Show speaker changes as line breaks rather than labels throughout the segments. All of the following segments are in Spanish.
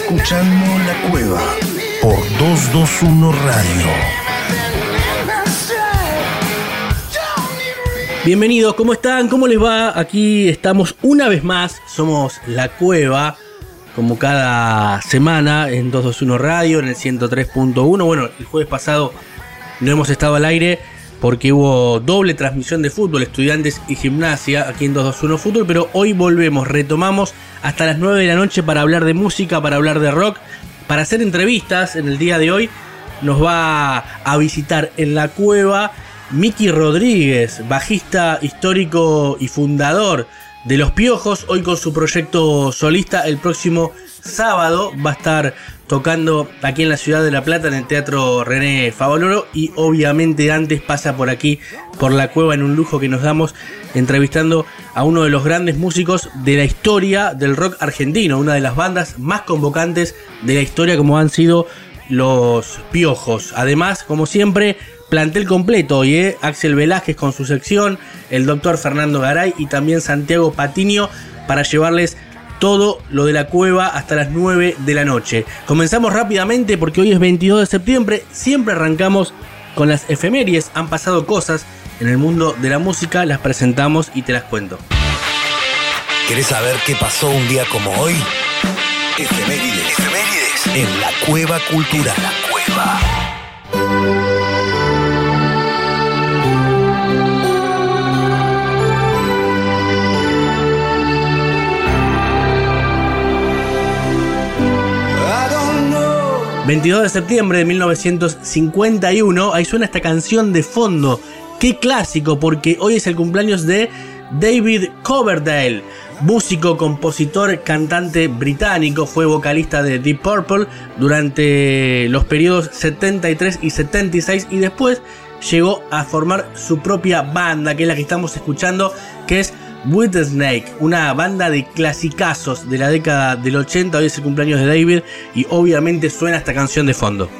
escuchando La Cueva por 221 Radio.
Bienvenidos, ¿cómo están? ¿Cómo les va? Aquí estamos una vez más, somos La Cueva, como cada semana en 221 Radio, en el 103.1. Bueno, el jueves pasado no hemos estado al aire porque hubo doble transmisión de fútbol, estudiantes y gimnasia aquí en 221 Fútbol, pero hoy volvemos, retomamos hasta las 9 de la noche para hablar de música, para hablar de rock, para hacer entrevistas en el día de hoy. Nos va a visitar en la cueva Miki Rodríguez, bajista histórico y fundador de Los Piojos, hoy con su proyecto solista el próximo sábado va a estar tocando aquí en la ciudad de La Plata en el Teatro René Favaloro y obviamente antes pasa por aquí, por la cueva en un lujo que nos damos entrevistando a uno de los grandes músicos de la historia del rock argentino, una de las bandas más convocantes de la historia como han sido los Piojos. Además, como siempre, plantel completo hoy, ¿eh? Axel Velázquez con su sección, el doctor Fernando Garay y también Santiago Patiño para llevarles todo lo de la cueva hasta las 9 de la noche. Comenzamos rápidamente porque hoy es 22 de septiembre, siempre arrancamos con las efemérides, han pasado cosas en el mundo de la música, las presentamos y te las cuento.
¿Querés saber qué pasó un día como hoy? Efemérides, efemérides en la cueva cultural. La cueva.
22 de septiembre de 1951, ahí suena esta canción de fondo. Qué clásico, porque hoy es el cumpleaños de David Coverdale, músico, compositor, cantante británico, fue vocalista de Deep Purple durante los periodos 73 y 76 y después llegó a formar su propia banda, que es la que estamos escuchando, que es With the Snake, una banda de clasicazos de la década del 80, hoy es el cumpleaños de David y obviamente suena esta canción de fondo.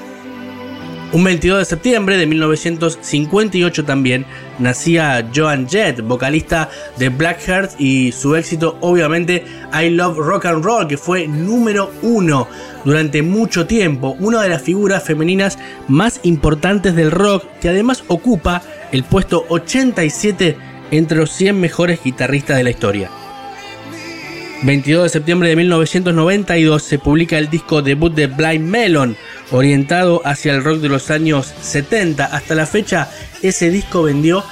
Un 22 de septiembre de 1958 también nacía Joan Jett, vocalista de Blackheart y su éxito obviamente I Love Rock and Roll que fue número uno durante mucho tiempo, una de las figuras femeninas más importantes del rock que además ocupa el puesto 87 entre los 100 mejores guitarristas de la historia. 22 de septiembre de 1992 se publica el disco debut de Blind Melon, orientado hacia el rock de los años 70. Hasta la fecha, ese disco vendió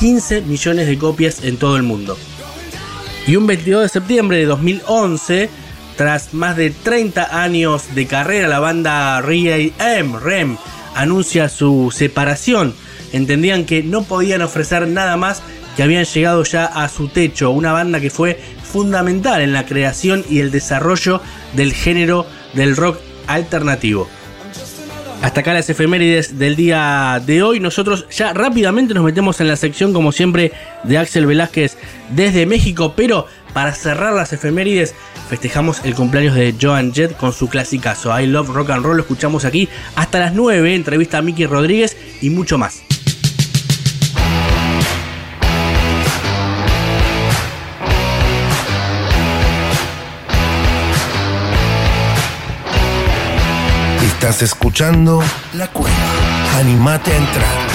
15 millones de copias en todo el mundo. Y un 22 de septiembre de 2011, tras más de 30 años de carrera, la banda R.E.M. REM anuncia su separación. Entendían que no podían ofrecer nada más que habían llegado ya a su techo, una banda que fue fundamental en la creación y el desarrollo del género del rock alternativo. Hasta acá las efemérides del día de hoy. Nosotros ya rápidamente nos metemos en la sección, como siempre, de Axel Velázquez desde México. Pero para cerrar las efemérides, festejamos el cumpleaños de Joan Jett con su clasicazo I Love Rock and Roll. Lo escuchamos aquí hasta las 9. Entrevista a Miki Rodríguez y mucho más.
Estás escuchando La Cueva. Animate a entrar.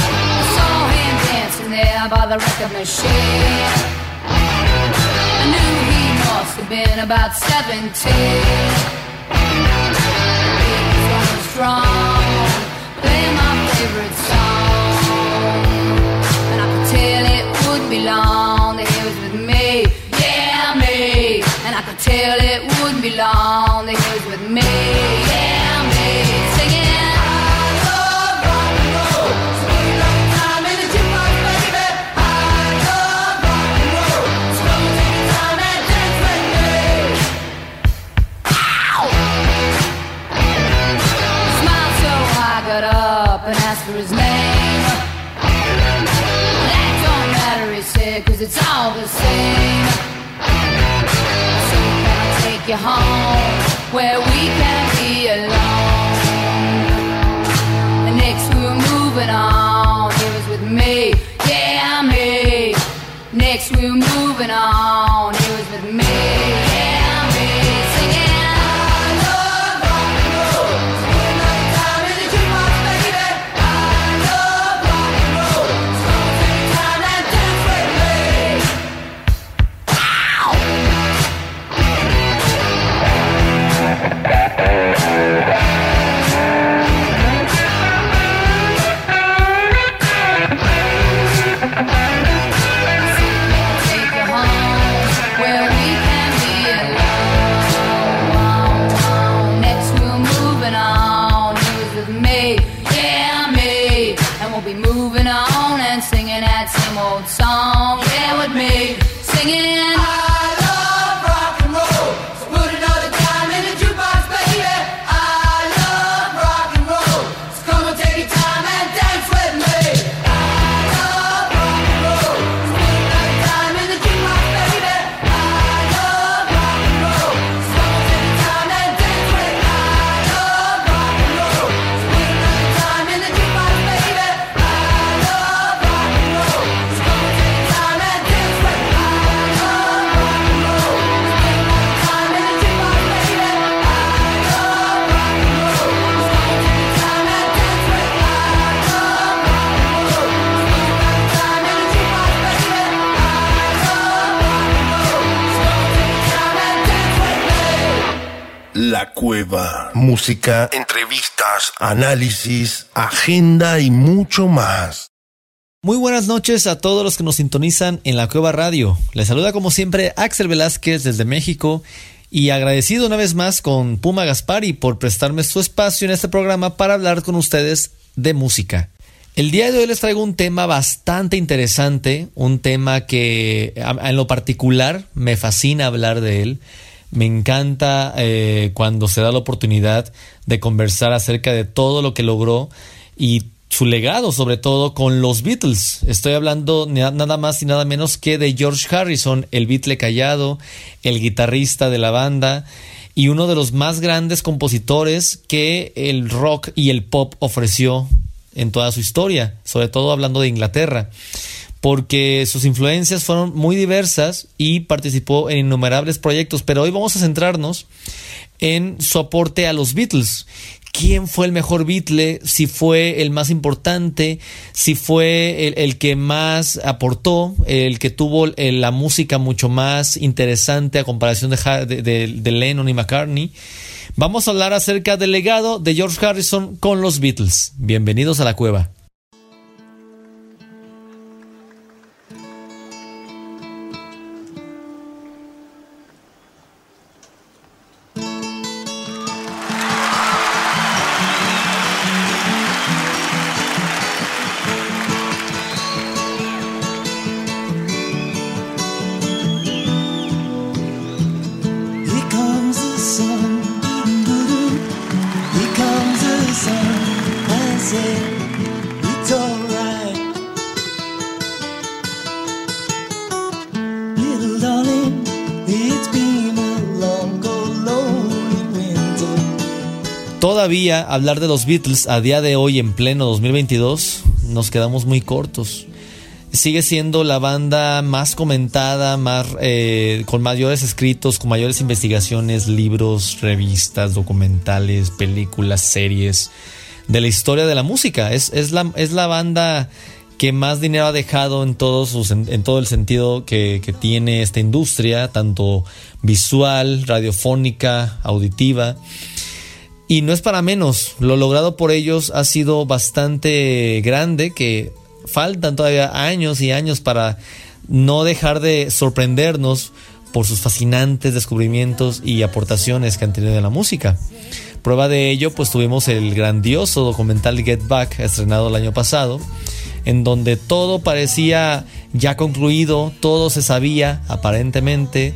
Home where we can be alone? Next we were moving on, was with me, yeah, me. Next we were moving on,
Música, entrevistas, análisis, agenda y mucho más.
Muy buenas noches a todos los que nos sintonizan en la Cueva Radio. Les saluda como siempre Axel Velázquez desde México y agradecido una vez más con Puma Gaspari por prestarme su espacio en este programa para hablar con ustedes de música. El día de hoy les traigo un tema bastante interesante, un tema que en lo particular me fascina hablar de él. Me encanta eh, cuando se da la oportunidad de conversar acerca de todo lo que logró y su legado, sobre todo con los Beatles. Estoy hablando na- nada más y nada menos que de George Harrison, el Beatle callado, el guitarrista de la banda y uno de los más grandes compositores que el rock y el pop ofreció en toda su historia, sobre todo hablando de Inglaterra, porque sus influencias fueron muy diversas y participó en innumerables proyectos, pero hoy vamos a centrarnos en su aporte a los Beatles. ¿Quién fue el mejor Beatle? Si fue el más importante, si fue el, el que más aportó, el que tuvo eh, la música mucho más interesante a comparación de, de- de Lennon y McCartney. Vamos a hablar acerca del legado de George Harrison con los Beatles. Bienvenidos a la cueva. Hablar de los Beatles a día de hoy en pleno 2022 nos quedamos muy cortos. Sigue siendo la banda más comentada, más eh, con mayores escritos, con mayores investigaciones, libros, revistas, documentales, películas, series de la historia de la música. Es, es, la, es la banda que más dinero ha dejado en, todos sus, en, todo el sentido que tiene esta industria, tanto visual, radiofónica, auditiva. Y no es para menos, lo logrado por ellos ha sido bastante grande, que faltan todavía años y años para no dejar de sorprendernos por sus fascinantes descubrimientos y aportaciones que han tenido en la música. Prueba de ello, pues tuvimos el grandioso documental Get Back, estrenado el año pasado, en donde todo parecía ya concluido, todo se sabía aparentemente,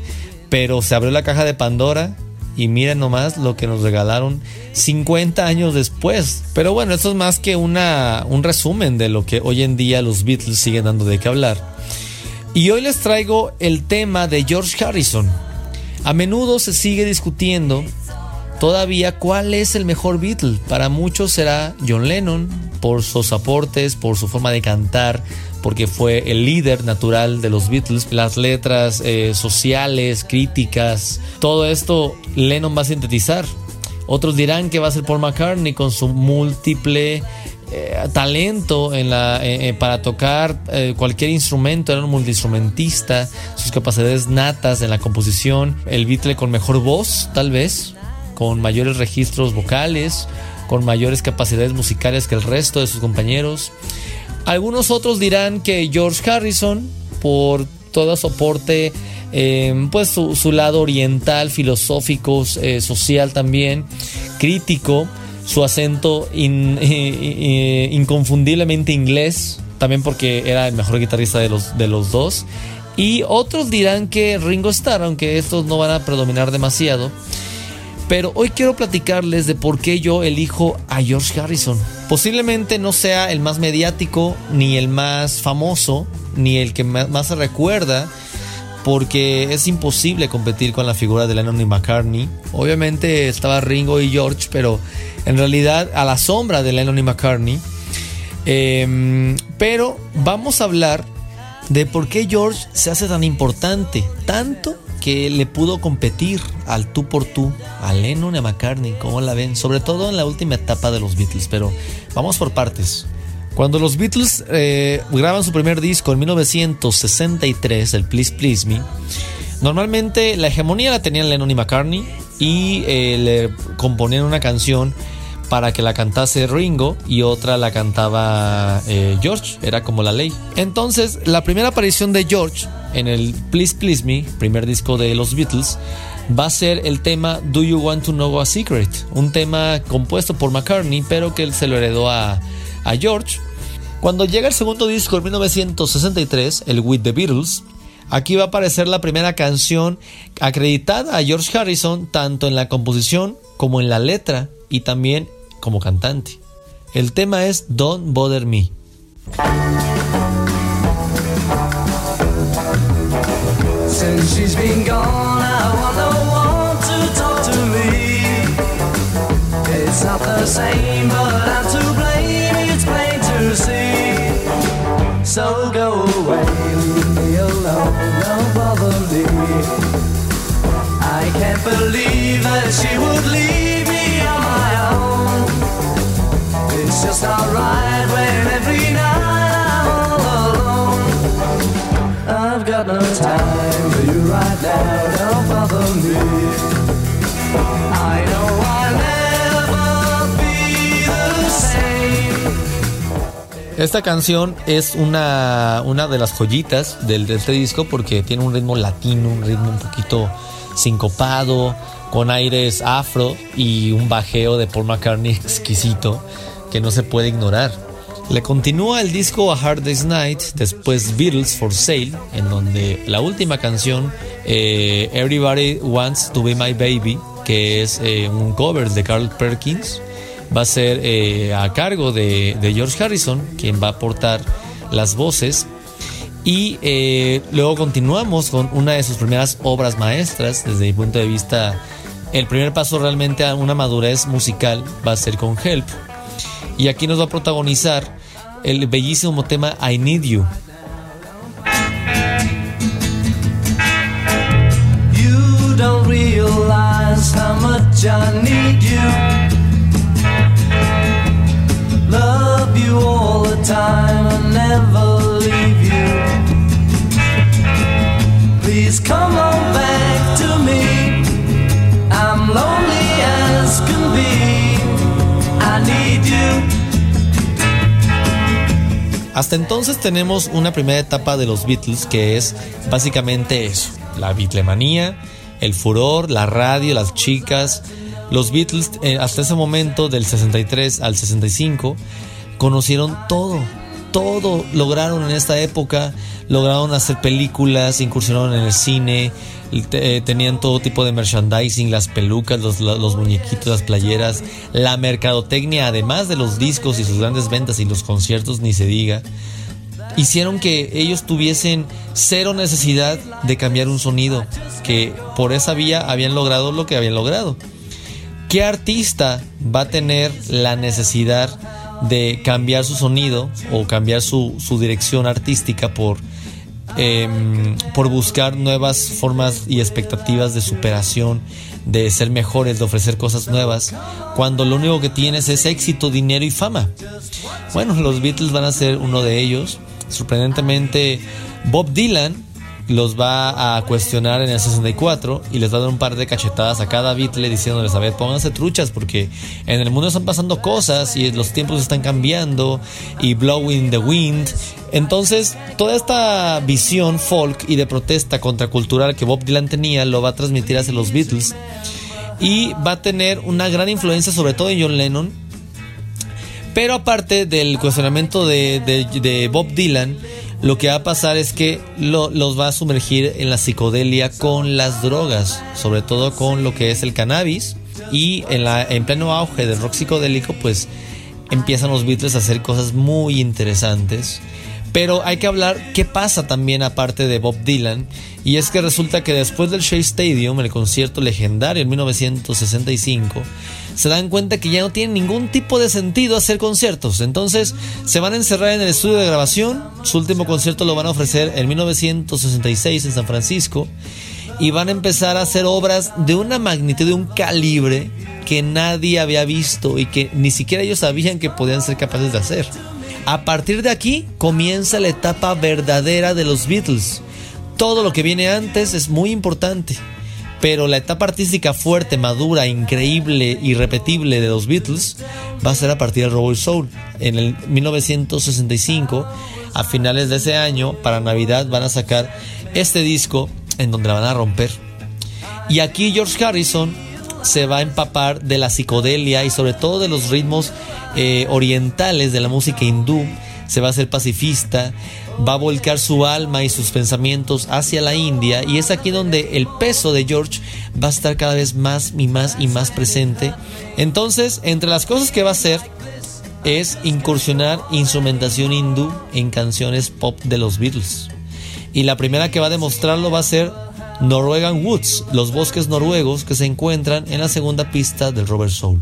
pero se abrió la caja de Pandora y miren nomás lo que nos regalaron 50 años después. Pero bueno, esto es más que una, un resumen de lo que hoy en día los Beatles siguen dando de qué hablar. Y hoy les traigo el tema de George Harrison. A menudo se sigue discutiendo todavía cuál es el mejor Beatle. Para muchos será John Lennon por sus aportes, por su forma de cantar, porque fue el líder natural de los Beatles. Las letras eh, sociales, críticas, todo esto Lennon va a sintetizar. Otros dirán que va a ser Paul McCartney con su múltiple eh, talento en la, eh, eh, para tocar eh, cualquier instrumento, era un multiinstrumentista, sus capacidades natas en la composición, el Beatle con mejor voz, tal vez, con mayores registros vocales, con mayores capacidades musicales que el resto de sus compañeros. Algunos otros dirán que George Harrison, por todo su aporte, eh, pues su, lado oriental, filosófico, eh, social también, crítico, su acento in, in, inconfundiblemente inglés, también porque era el mejor guitarrista de los, de los dos. Y otros dirán que Ringo Starr, aunque estos no van a predominar demasiado. Pero hoy quiero platicarles de por qué yo elijo a George Harrison. Posiblemente no sea el más mediático, ni el más famoso, ni el que más se recuerda, porque es imposible competir con la figura de Lennon y McCartney. Obviamente estaba Ringo y George, pero en realidad a la sombra de Lennon y McCartney. Em, pero vamos a hablar de por qué George se hace tan importante, tanto que le pudo competir al tú por tú a Lennon y a McCartney, ¿cómo la ven? Sobre todo en la última etapa de los Beatles, pero vamos por partes. Cuando los Beatles eh, graban su primer disco en 1963, el Please Please Me, normalmente la hegemonía la tenían Lennon y McCartney y eh, le componían una canción para que la cantase Ringo y otra la cantaba eh, George, era como la ley. Entonces, la primera aparición de George en el Please Please Me, primer disco de los Beatles, va a ser el tema Do You Want to Know a Secret, un tema compuesto por McCartney, pero que él se lo heredó a, a George. Cuando llega el segundo disco en 1963, el With the Beatles, aquí va a aparecer la primera canción acreditada a George Harrison tanto en la composición como en la letra y también como cantante. El tema es Don't Bother Me.
Since she's been gone, I want no one to talk to me. It's not the same, but I'm to blame. It's plain to see. So go away, leave me alone, don't bother me. I can't believe that she would leave
Esta canción es una, una de las joyitas del, de este disco porque tiene un ritmo latino, un ritmo un poquito sincopado, con aires afro y un bajeo de Paul McCartney exquisito que no se puede ignorar. Le continúa el disco A Hard Day's Night, después Beatles for Sale, en donde la última canción, eh, Everybody Wants to Be My Baby, que es eh, un cover de Carl Perkins, va a ser eh, a cargo de, George Harrison, quien va a aportar las voces. Y eh, luego continuamos con una de sus primeras obras maestras, desde mi punto de vista, el primer paso realmente a una madurez musical va a ser con Help. Y aquí nos va a protagonizar el bellísimo tema I Need You.
You don't realize how much I need you. Love you all the time and never leave you. Please come on back to me. I'm lonely as can be.
Hasta entonces tenemos una primera etapa de los Beatles que es básicamente eso, la Beatlemanía, el furor, la radio, las chicas. Los Beatles eh, hasta ese momento del 63 al 65 conocieron todo, todo lograron en esta época, lograron hacer películas, incursionaron en el cine, eh, tenían todo tipo de merchandising, las pelucas, los, los muñequitos, las playeras, la mercadotecnia, además de los discos y sus grandes ventas y los conciertos, ni se diga, hicieron que ellos tuviesen cero necesidad de cambiar un sonido, que por esa vía habían logrado lo que habían logrado. ¿Qué artista va a tener la necesidad de cambiar su sonido o cambiar su, su dirección artística por, em, por buscar nuevas formas y expectativas de superación, de ser mejores, de ofrecer cosas nuevas, cuando lo único que tienes es éxito, dinero y fama? Bueno, los Beatles van a ser uno de ellos. Sorprendentemente, Bob Dylan los va a cuestionar en el 64 y les va a dar un par de cachetadas a cada Beatle diciéndoles, a ver, pónganse truchas porque en el mundo están pasando cosas y los tiempos están cambiando y blowing the wind. Entonces, toda esta visión folk y de protesta contracultural que Bob Dylan tenía lo va a transmitir hacia los Beatles y va a tener una gran influencia sobre todo en John Lennon Pero aparte del cuestionamiento de, de- de Bob Dylan, lo que va a pasar es que lo- los va a sumergir en la psicodelia con las drogas, sobre todo con lo que es el cannabis. Y en, la, en pleno auge del rock psicodélico, pues empiezan los Beatles a hacer cosas muy interesantes. Pero hay que hablar qué pasa también aparte de Bob Dylan. Y es que resulta que después del Shea Stadium, el concierto legendario en 1965, se dan cuenta que ya no tiene ningún tipo de sentido hacer conciertos. Entonces se van a encerrar en el estudio de grabación. Su último concierto lo van a ofrecer en 1966 en San Francisco. Y van a empezar a hacer obras de una magnitud, de un calibre que nadie había visto y que ni siquiera ellos sabían que podían ser capaces de hacer. A partir de aquí comienza la etapa verdadera de los Beatles. Todo lo que viene antes es muy importante, pero la etapa artística fuerte, madura, increíble, irrepetible de los Beatles va a ser a partir del Robot Soul. En el 1965, a finales de ese año, para Navidad, van a sacar este disco en donde la van a romper. Y aquí George Harrison se va a empapar de la psicodelia y sobre todo de los ritmos eh, orientales de la música hindú. Se va a hacer pacifista, va a volcar su alma y sus pensamientos hacia la India y es aquí donde el peso de George va a estar cada vez más y más y más presente. Entonces, entre las cosas que va a hacer es incursionar instrumentación hindú en canciones pop de los Beatles. Y la primera que va a demostrarlo va a ser Norwegian Woods, los bosques noruegos que se encuentran en la segunda pista del Robert Soul.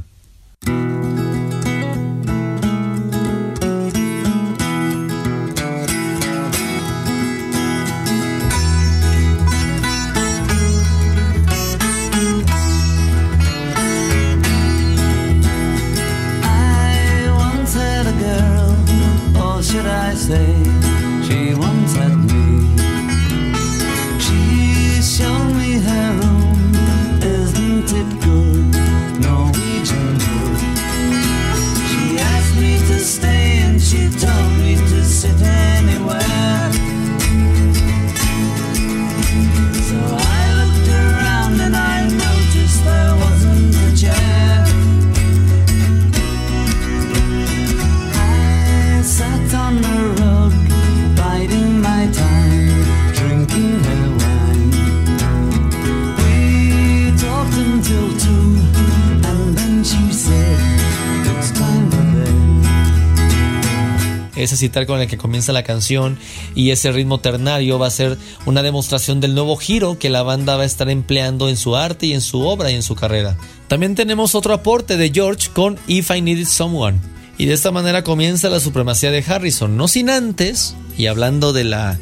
Ese citar con el que comienza la canción y ese ritmo ternario va a ser una demostración del nuevo giro que la banda va a estar empleando en su arte y en su obra y en su carrera. También tenemos otro aporte de George con If I Needed Someone. Y de esta manera comienza la supremacía de Harrison, no sin antes, y hablando de la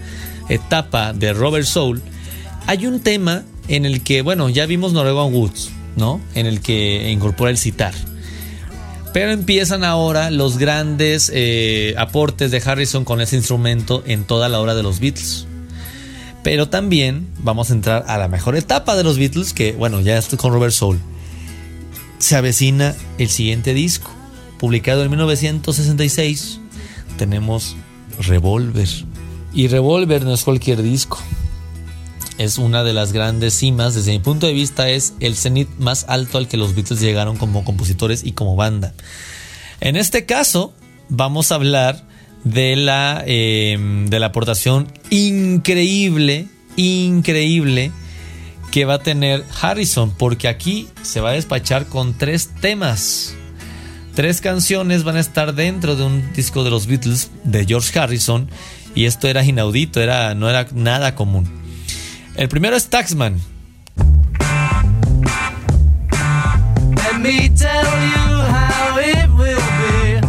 etapa de Robert Soul, hay un tema en el que, bueno, ya vimos Norwegian Woods, ¿no? En el que incorpora el citar. Pero empiezan ahora los grandes eh, aportes de Harrison con ese instrumento en toda la obra de los Beatles. Pero también vamos a entrar a la mejor etapa de los Beatles, que bueno, ya estoy con Robert Soul. Se avecina el siguiente disco, publicado en 1966. Tenemos Revolver. Y Revolver no es cualquier disco. Es una de las grandes cimas, desde mi punto de vista es el cenit más alto al que los Beatles llegaron como compositores y como banda. En este caso, vamos a hablar de la, eh, de la aportación increíble, increíble que va a tener Harrison, porque aquí se va a despachar con tres temas. Tres canciones van a estar dentro de un disco de los Beatles de George Harrison y esto era inaudito, era, no era nada común. El primero es Taxman.
Let me tell you how it will be.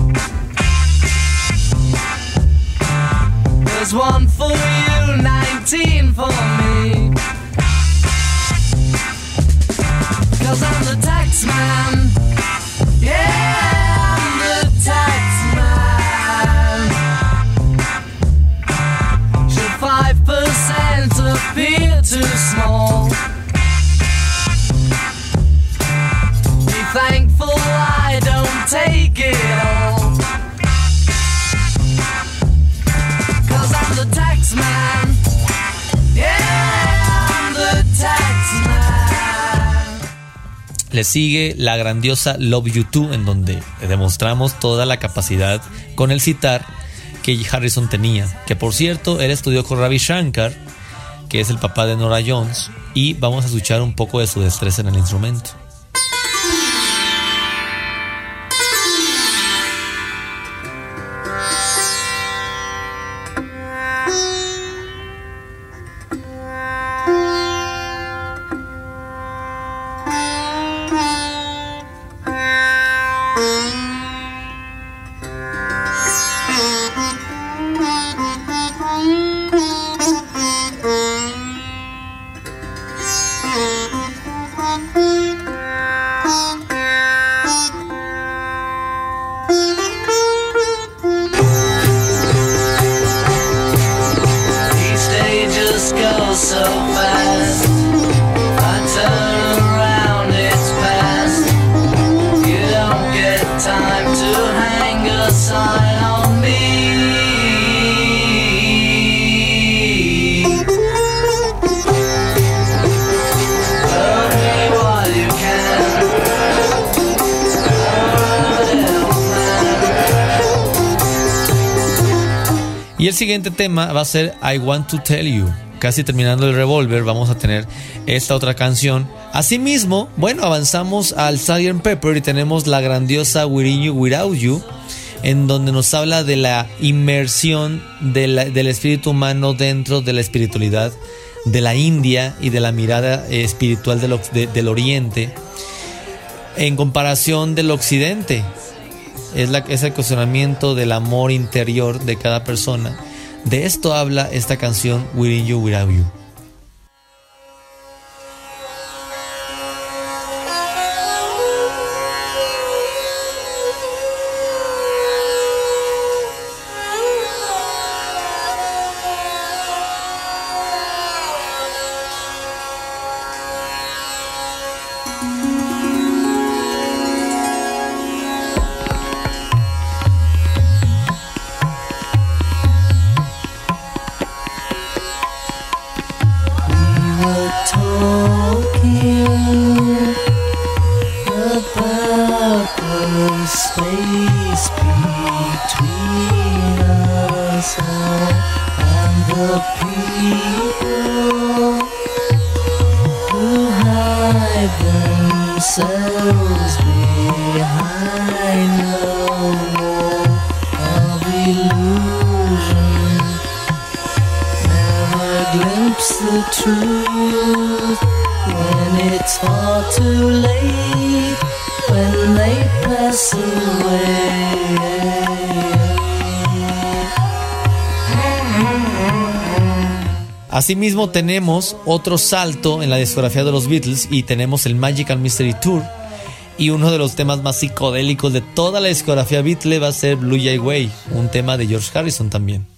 There's one for you, 19 for me. Cause I'm the tax man. Yeah, 5% appear too small? Be thankful I don't take it all. Cause
le sigue la grandiosa Love You Too, en donde demostramos toda la capacidad con el citar que Harrison tenía. Que por cierto, él estudió con Ravi Shankar, que es el papá de Nora Jones, y vamos a escuchar un poco de su destreza en el instrumento. Tema va a ser I Want to Tell You. Casi terminando el revólver, vamos a tener esta otra canción. Asimismo, bueno, avanzamos al Sgt. Pepper y tenemos la grandiosa Within You Without You, en donde nos habla de la inmersión de la- del espíritu humano dentro de la espiritualidad de la India y de la mirada eh, espiritual del, de- del Oriente en comparación del Occidente es, la, es el cuestionamiento del amor interior de cada persona. De esto habla esta canción Within You Without You. Asimismo tenemos otro salto en la discografía de los Beatles y tenemos el Magical Mystery Tour. Y uno de los temas más psicodélicos de toda la discografía Beatle va a ser Blue Jay Way, un tema de George Harrison también.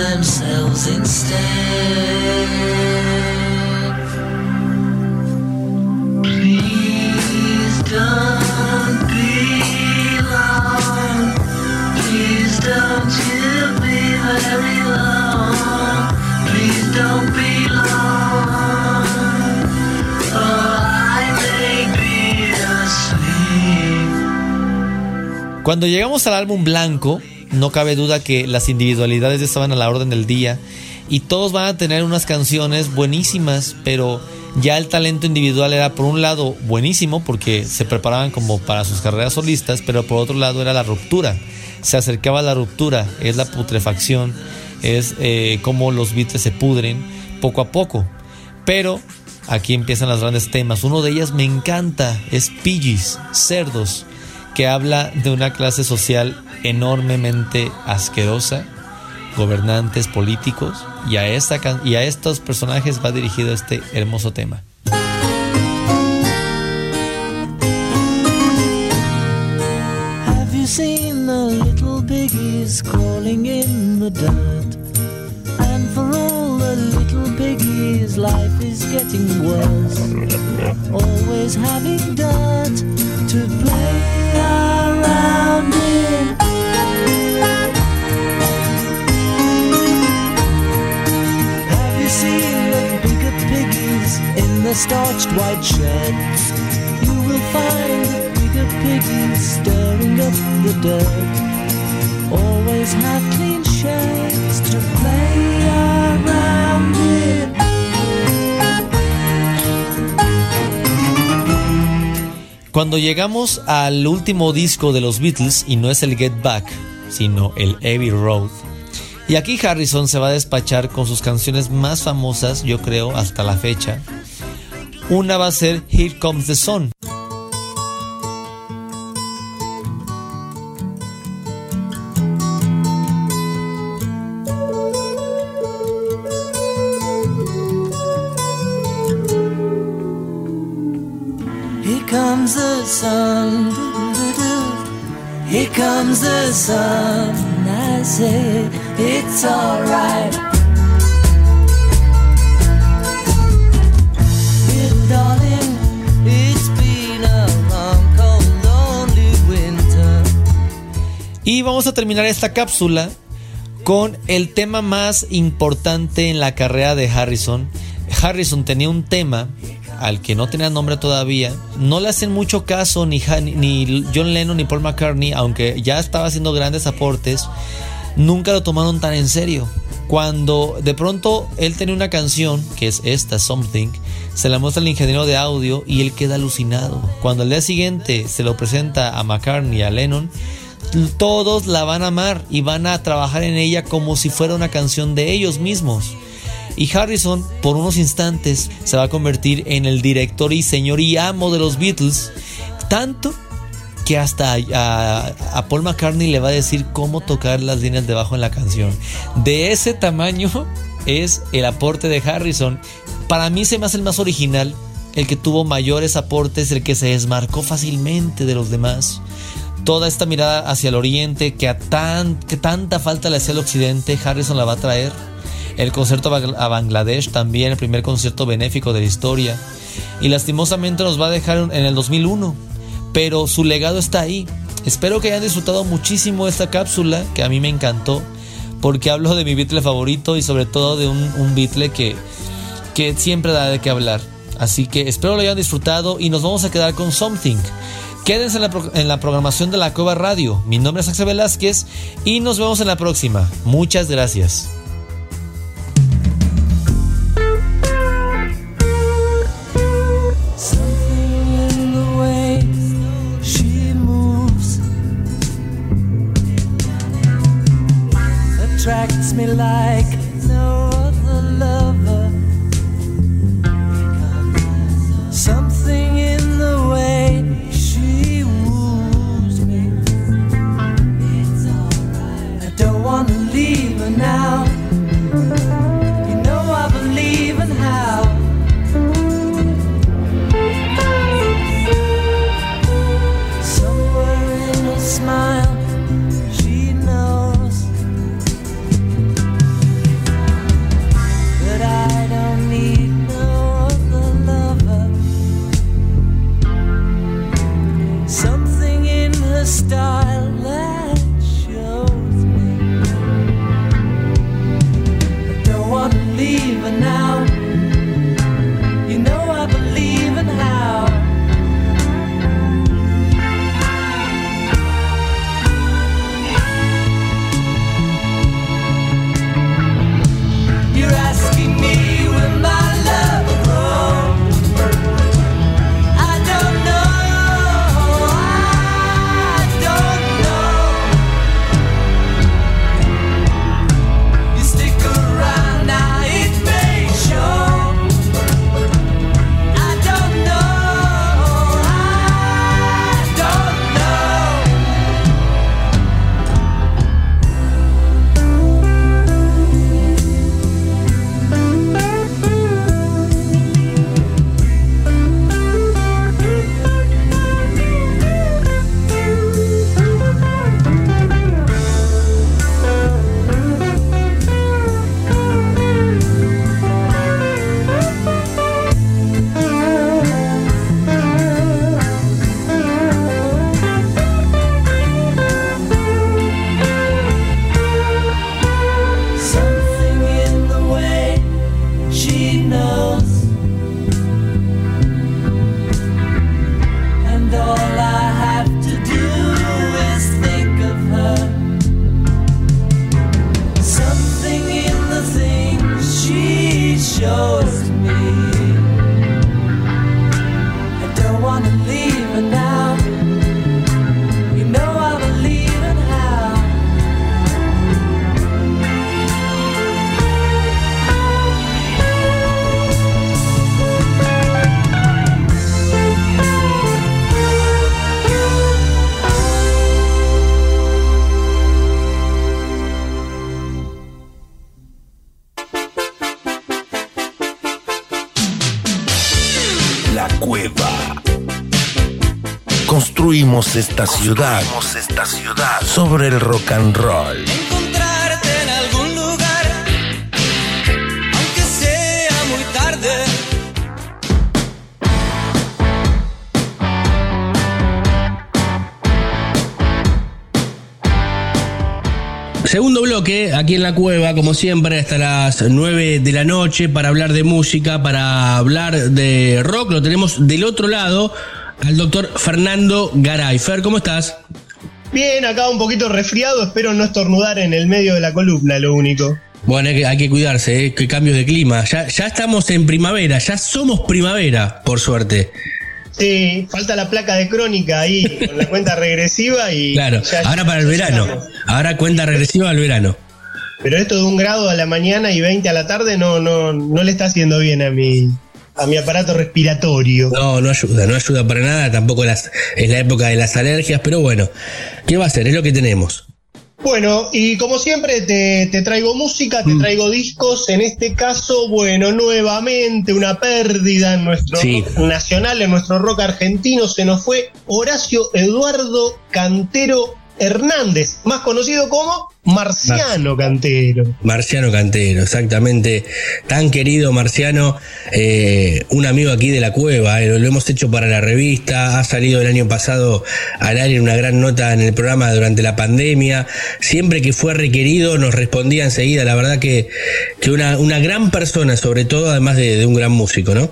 Themselves instead. Please don't be long. Please don't you be very long. Please don't be long. Asleep.
Cuando llegamos al álbum blanco, no cabe duda que las individualidades estaban a la orden del día y todos van a tener unas canciones buenísimas, pero ya el talento individual era por un lado buenísimo porque se preparaban como para sus carreras solistas, pero por otro lado era la ruptura. Se acercaba la ruptura, es la putrefacción, es eh, como los Beatles se pudren poco a poco. Pero aquí empiezan los grandes temas. Uno de ellas me encanta, es Pidgeys, Cerdos, que habla de una clase social enormemente asquerosa, gobernantes políticos, y a, esta, y a estos personajes va dirigido este hermoso tema.
Have piggies in the dirt? And for all the little piggies always getting worse. Always having dirt to play the bigger piggies in the starched white shirts? You will find the bigger piggies stirring up the dirt. Always have clean shirts to play around in.
Cuando llegamos al último disco de los Beatles, y no es el Get Back, sino el Abbey Road, y aquí Harrison se va a despachar con sus canciones más famosas, yo creo, hasta la fecha. Una va a ser Here Comes the Sun. Y vamos a terminar esta cápsula con el tema más importante en la carrera de Harrison. Harrison tenía un tema al que no tenía nombre todavía. No le hacen mucho caso ni, John Lennon ni Paul McCartney, aunque ya estaba haciendo grandes aportes. Nunca lo tomaron tan en serio. Cuando de pronto él tenía una canción, que es esta, Something, se la muestra al ingeniero de audio y él queda alucinado. Cuando al día siguiente se lo presenta a McCartney y a Lennon, todos la van a amar y van a trabajar en ella como si fuera una canción de ellos mismos. Y Harrison, por unos instantes, se va a convertir en el director y señor y amo de los Beatles, tanto que hasta a, a- a Paul McCartney le va a decir cómo tocar las líneas de bajo en la canción. De ese tamaño es el aporte de Harrison. Para mí se me hace el más original, el que tuvo mayores aportes, el que se desmarcó fácilmente de los demás. Toda esta mirada hacia el oriente que a tan, que tanta falta le hacía al occidente, Harrison la va a traer. El concierto a Bangl- a Bangladesh también, el primer concierto benéfico de la historia. Y lastimosamente nos va a dejar en el 2001. Pero su legado está ahí. Espero que hayan disfrutado muchísimo esta cápsula, que a mí me encantó. Porque hablo de mi Beatle favorito y sobre todo de un, Beatle que, que siempre da de qué hablar. Así que espero lo hayan disfrutado y nos vamos a quedar con Something. Quédense en la, en la programación de la Cueva Radio. Mi nombre es Axel Velázquez y nos vemos en la próxima. Muchas gracias.
Cueva. Construimos esta ciudad, esta ciudad sobre el rock and roll.
Segundo bloque, aquí en la cueva, como siempre, hasta las 9 de la noche para hablar de música, para hablar de rock. Lo tenemos del otro lado al doctor Fernando Garay. Fer, ¿cómo estás?
Bien, acá un poquito resfriado, espero no estornudar en el medio de la columna, lo único.
Bueno, hay que, hay que cuidarse, ¿eh? que cambios de clima. Ya, ya estamos en primavera, ya somos primavera, por suerte.
Sí, falta la placa de crónica ahí, con la cuenta regresiva y...
Claro,
ya-
ahora para el verano.
llegamos.
Ahora cuenta regresiva al verano.
Pero esto de un grado a la mañana y 20 a la tarde no, no, no le está haciendo bien a mi, a mi aparato respiratorio.
No, no ayuda, no ayuda para nada. Tampoco las, es la época de las alergias, pero bueno, ¿qué va a ser? Es lo que tenemos.
Bueno, y como siempre te, te traigo música, te traigo discos. En este caso, bueno, nuevamente una pérdida en nuestro
Sí.
rock nacional, en nuestro rock argentino. Se nos fue Horacio Eduardo Cantero Hernández, más conocido como Marciano Cantero.
Marciano Cantero, exactamente. Tan querido Marciano, eh, un amigo aquí de la cueva, eh, lo, lo hemos hecho para la revista, ha salido el año pasado al aire una gran nota en el programa durante la pandemia. Siempre que fue requerido nos respondía enseguida, la verdad que, que una, una gran persona, sobre todo, además de, de un gran músico, ¿no?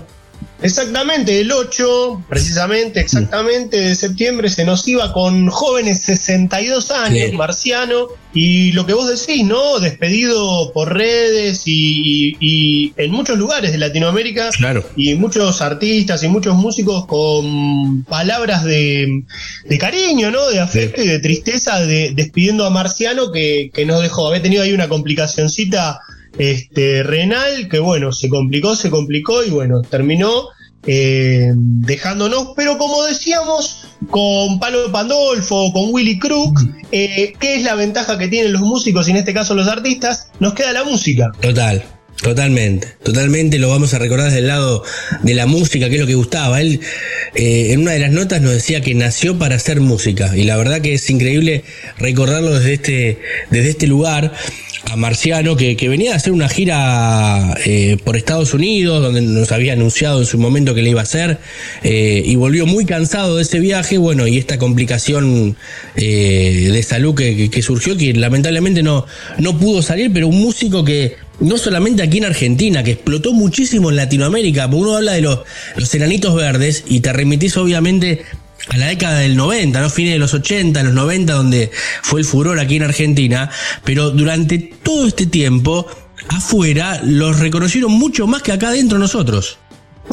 Exactamente, el 8, precisamente, exactamente, de septiembre se nos iba con jóvenes 62 años,
Sí.
Marciano, y lo que vos decís, ¿no? Despedido por redes y, y- y en muchos lugares de Latinoamérica.
Claro.
Y muchos artistas y muchos músicos con palabras de, de cariño, ¿no? De afecto y de tristeza, de, despidiendo a Marciano que, que nos dejó. Había tenido ahí una complicacioncita este, renal que, bueno, se complicó, se complicó y, bueno, terminó eh, dejándonos. Pero como decíamos, con Palo Pandolfo, con Willy Crook, eh, ¿qué es la ventaja que tienen los músicos y en este caso los artistas? Nos queda la música.
Total, totalmente, totalmente lo vamos a recordar desde el lado de la música, que es lo que gustaba. Él eh, en una de las notas nos decía que nació para hacer música y la verdad que es increíble recordarlo este, desde este lugar a Marciano que, que venía a hacer una gira eh, por Estados Unidos donde nos había anunciado en su momento que le iba a hacer eh, y volvió muy cansado de ese viaje bueno y esta complicación eh, de salud que, que- surgió que lamentablemente no, no pudo salir pero un músico que no solamente aquí en Argentina, que explotó muchísimo en Latinoamérica, uno habla de los, los enanitos verdes y te remitís obviamente a la década del 90, ¿no? Fines de los 80, los 90, donde fue el furor aquí en Argentina, pero durante todo este tiempo, afuera, los reconocieron mucho más que acá adentro nosotros.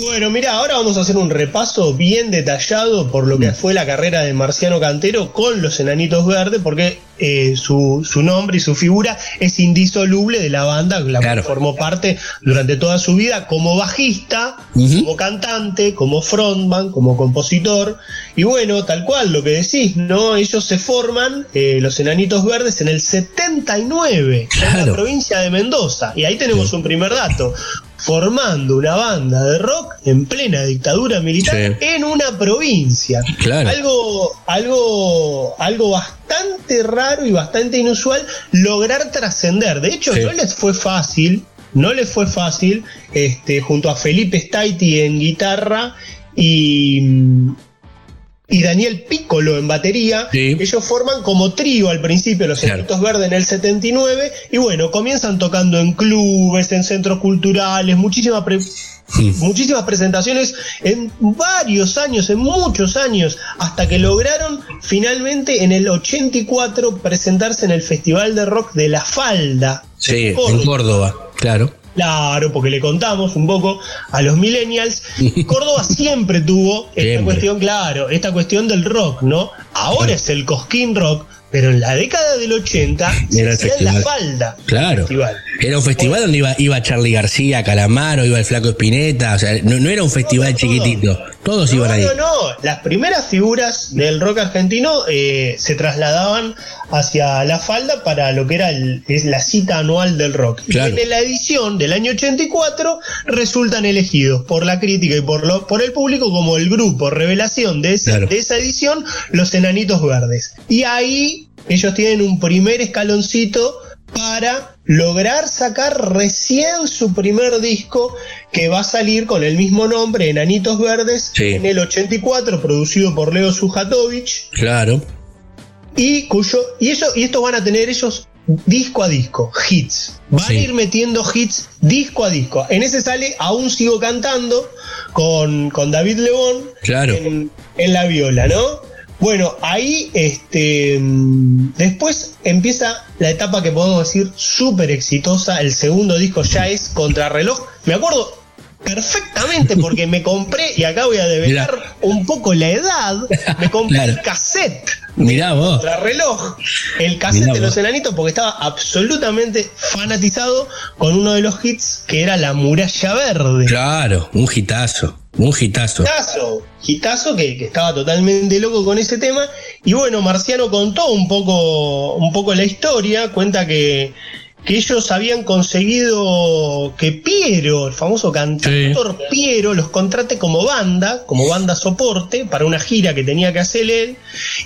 Bueno, mira, ahora vamos a hacer un repaso bien detallado por lo que fue la carrera de Marciano Cantero con los Enanitos Verdes, porque eh, su, su nombre y su figura es indisoluble de la banda, la
Claro.
cual formó parte durante toda su vida como bajista, como cantante, como frontman, como compositor. Y bueno, tal cual lo que decís, ¿no? Ellos se forman, eh, los Enanitos Verdes, en el 79, en
Claro.
la provincia de Mendoza. Y ahí tenemos un primer dato. Formando una banda de rock en plena dictadura militar
Sí.
en una provincia.
Claro.
Algo, algo, algo bastante raro y bastante inusual lograr trascender. De hecho,
Sí.
no les fue fácil, no les fue fácil, este, junto a Felipe Staiti en guitarra y, y Daniel Piccolo en batería.
Sí.
Ellos forman como trío al principio, los
Claro.
Enanitos Verdes en el 79, y bueno, comienzan tocando en clubes, en centros culturales, muchísima pre- muchísimas presentaciones en varios años, en muchos años, hasta que lograron finalmente en el 84 presentarse en el Festival de Rock de La Falda.
Sí,
Córdoba.
en Córdoba, claro.
Claro, porque le contamos un poco a los millennials. Córdoba siempre tuvo esta
Siempre.
cuestión, claro, esta cuestión del rock, ¿no? Ahora es el Cosquín Rock, pero en la década del 80 se
Era
en la falda.
Claro.
Festival.
Era un festival donde iba, iba Charlie García, Calamaro, iba el Flaco Espineta, o sea, no, no era un festival chiquitito, todos
No,
iban ahí.
no, no. Las primeras figuras del rock argentino eh, se trasladaban hacia la falda para lo que era el- es la cita anual del rock.
Claro.
Y en la edición del año 84 resultan elegidos por la crítica y por, lo, por el público como el grupo revelación de, ese-
Claro.
de esa edición, Los Enanitos Verdes. Y ahí ellos tienen un primer escaloncito para lograr sacar recién su primer disco que va a salir con el mismo nombre, Enanitos Verdes,
Sí.
en el 84, producido por Leo Sujatovich,
Claro,
y cuyo y eso y estos van a tener ellos disco a disco, hits. Van
Sí.
a ir metiendo hits disco a disco. En ese sale Aún sigo cantando con, con David Lebón
Claro.
en, en la viola, ¿no? Bueno, ahí este mm, después empieza la etapa que podemos decir súper exitosa. El segundo disco ya es Contrarreloj. Me acuerdo perfectamente porque me compré, y acá voy a develar
Mirá.
un poco la edad, me compré
Claro.
el cassette
mirá vos.
reloj el cassette de los enanitos porque estaba absolutamente fanatizado con uno de los hits que era La Muralla Verde.
Claro, un hitazo, un hitazo.
Hitazo, hitazo que, que estaba totalmente loco con ese tema. Y bueno, Marciano contó un poco, un poco la historia, cuenta que, que ellos habían conseguido que Piero, el famoso cantautor Piero, los contrate como banda, como banda soporte, para una gira que tenía que hacer él.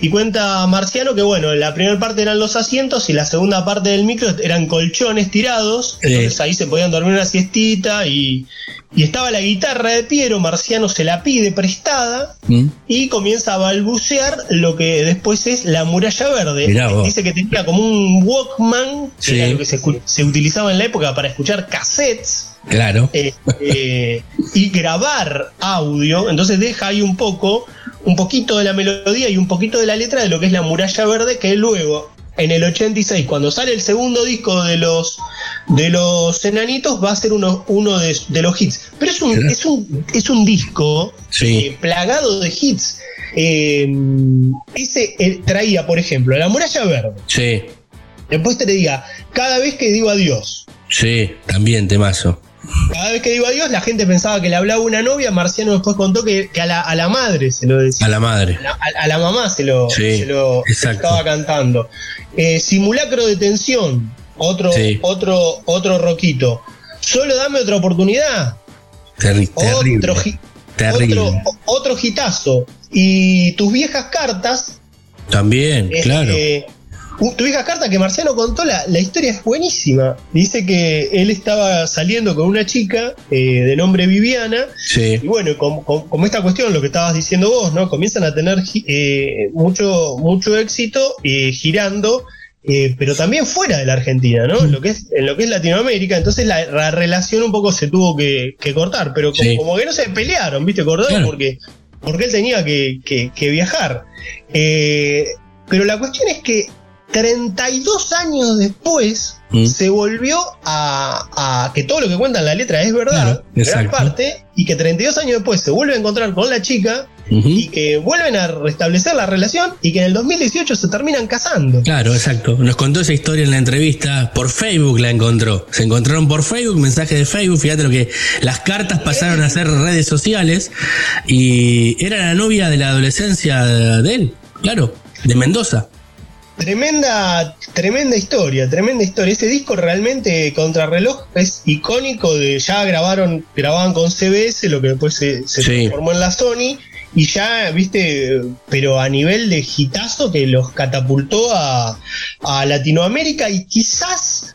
Y cuenta Marciano que bueno, la primera parte eran los asientos y la segunda parte del micro eran colchones tirados.
Sí.
Entonces ahí se podían dormir una siestita y, y estaba la guitarra de Piero, Marciano se la pide prestada
¿Mm?
y comienza a balbucear lo que después es la muralla verde. Dice que tenía como un Walkman, que era lo que se utilizaba en la época para escuchar cassettes
Claro.
eh, eh, y grabar audio. Entonces deja ahí un poco, un poquito de la melodía y un poquito de la letra de lo que es la muralla verde, que luego. En el 86, cuando sale el segundo disco de los de los enanitos, va a ser uno, uno de, de los hits. Pero es un,
Claro.
es un, es un disco
Sí.
eh, plagado de hits. Eh, ese eh, traía, por ejemplo, La Muralla Verde.
Sí,
Después te diga, cada vez que digo adiós.
sí, también temazo.
Cada vez que digo adiós, la gente pensaba que le hablaba una novia. Marciano después contó que, que a, la, a la madre se lo decía.
A la madre.
A la, a- a la mamá se lo,
Sí,
se lo
exacto.
estaba cantando. Eh, simulacro de tensión. Otro,
Sí.
otro, otro roquito. Solo dame otra oportunidad.
Terri- terrible.
Otro,
Terrible.
otro, otro hitazo. Y tus viejas cartas
También,
Es,
claro.
eh, u- tu vieja carta que Marciano contó, la, la historia es buenísima. Dice que él estaba saliendo con una chica eh, de nombre Viviana.
Sí,
Y bueno, como, como- como esta cuestión, lo que estabas diciendo vos, ¿no? Comienzan a tener eh, mucho, mucho éxito eh, girando, eh, pero también fuera de la Argentina, ¿no? En lo que es, en lo que es Latinoamérica. Entonces la, la relación un poco se tuvo que, que cortar, pero como,
Sí.
como que no se pelearon, ¿viste? Cortaron
Claro.
porque, porque él tenía que, que- que viajar. Eh, pero la cuestión es que 32 años después
Mm.
se volvió a, a que todo lo que cuenta en la letra es verdad,
Claro,
gran parte, y que 32 años después se vuelve a encontrar con la chica y que vuelven a restablecer la relación y que en el 2018 se terminan casando.
Claro, exacto. Nos contó esa historia en la entrevista. Por Facebook la encontró. Se encontraron por Facebook, mensaje de Facebook. Fíjate lo que las cartas pasaron a ser redes sociales. Y era la novia de la adolescencia de él. Claro, de Mendoza.
Tremenda, tremenda historia, tremenda historia. Ese disco realmente Contrarreloj es icónico de ya grabaron, grababan con CBS, lo que después se, se
Sí.
transformó en la Sony, y ya, viste, pero a nivel de hitazo que los catapultó a, a Latinoamérica y quizás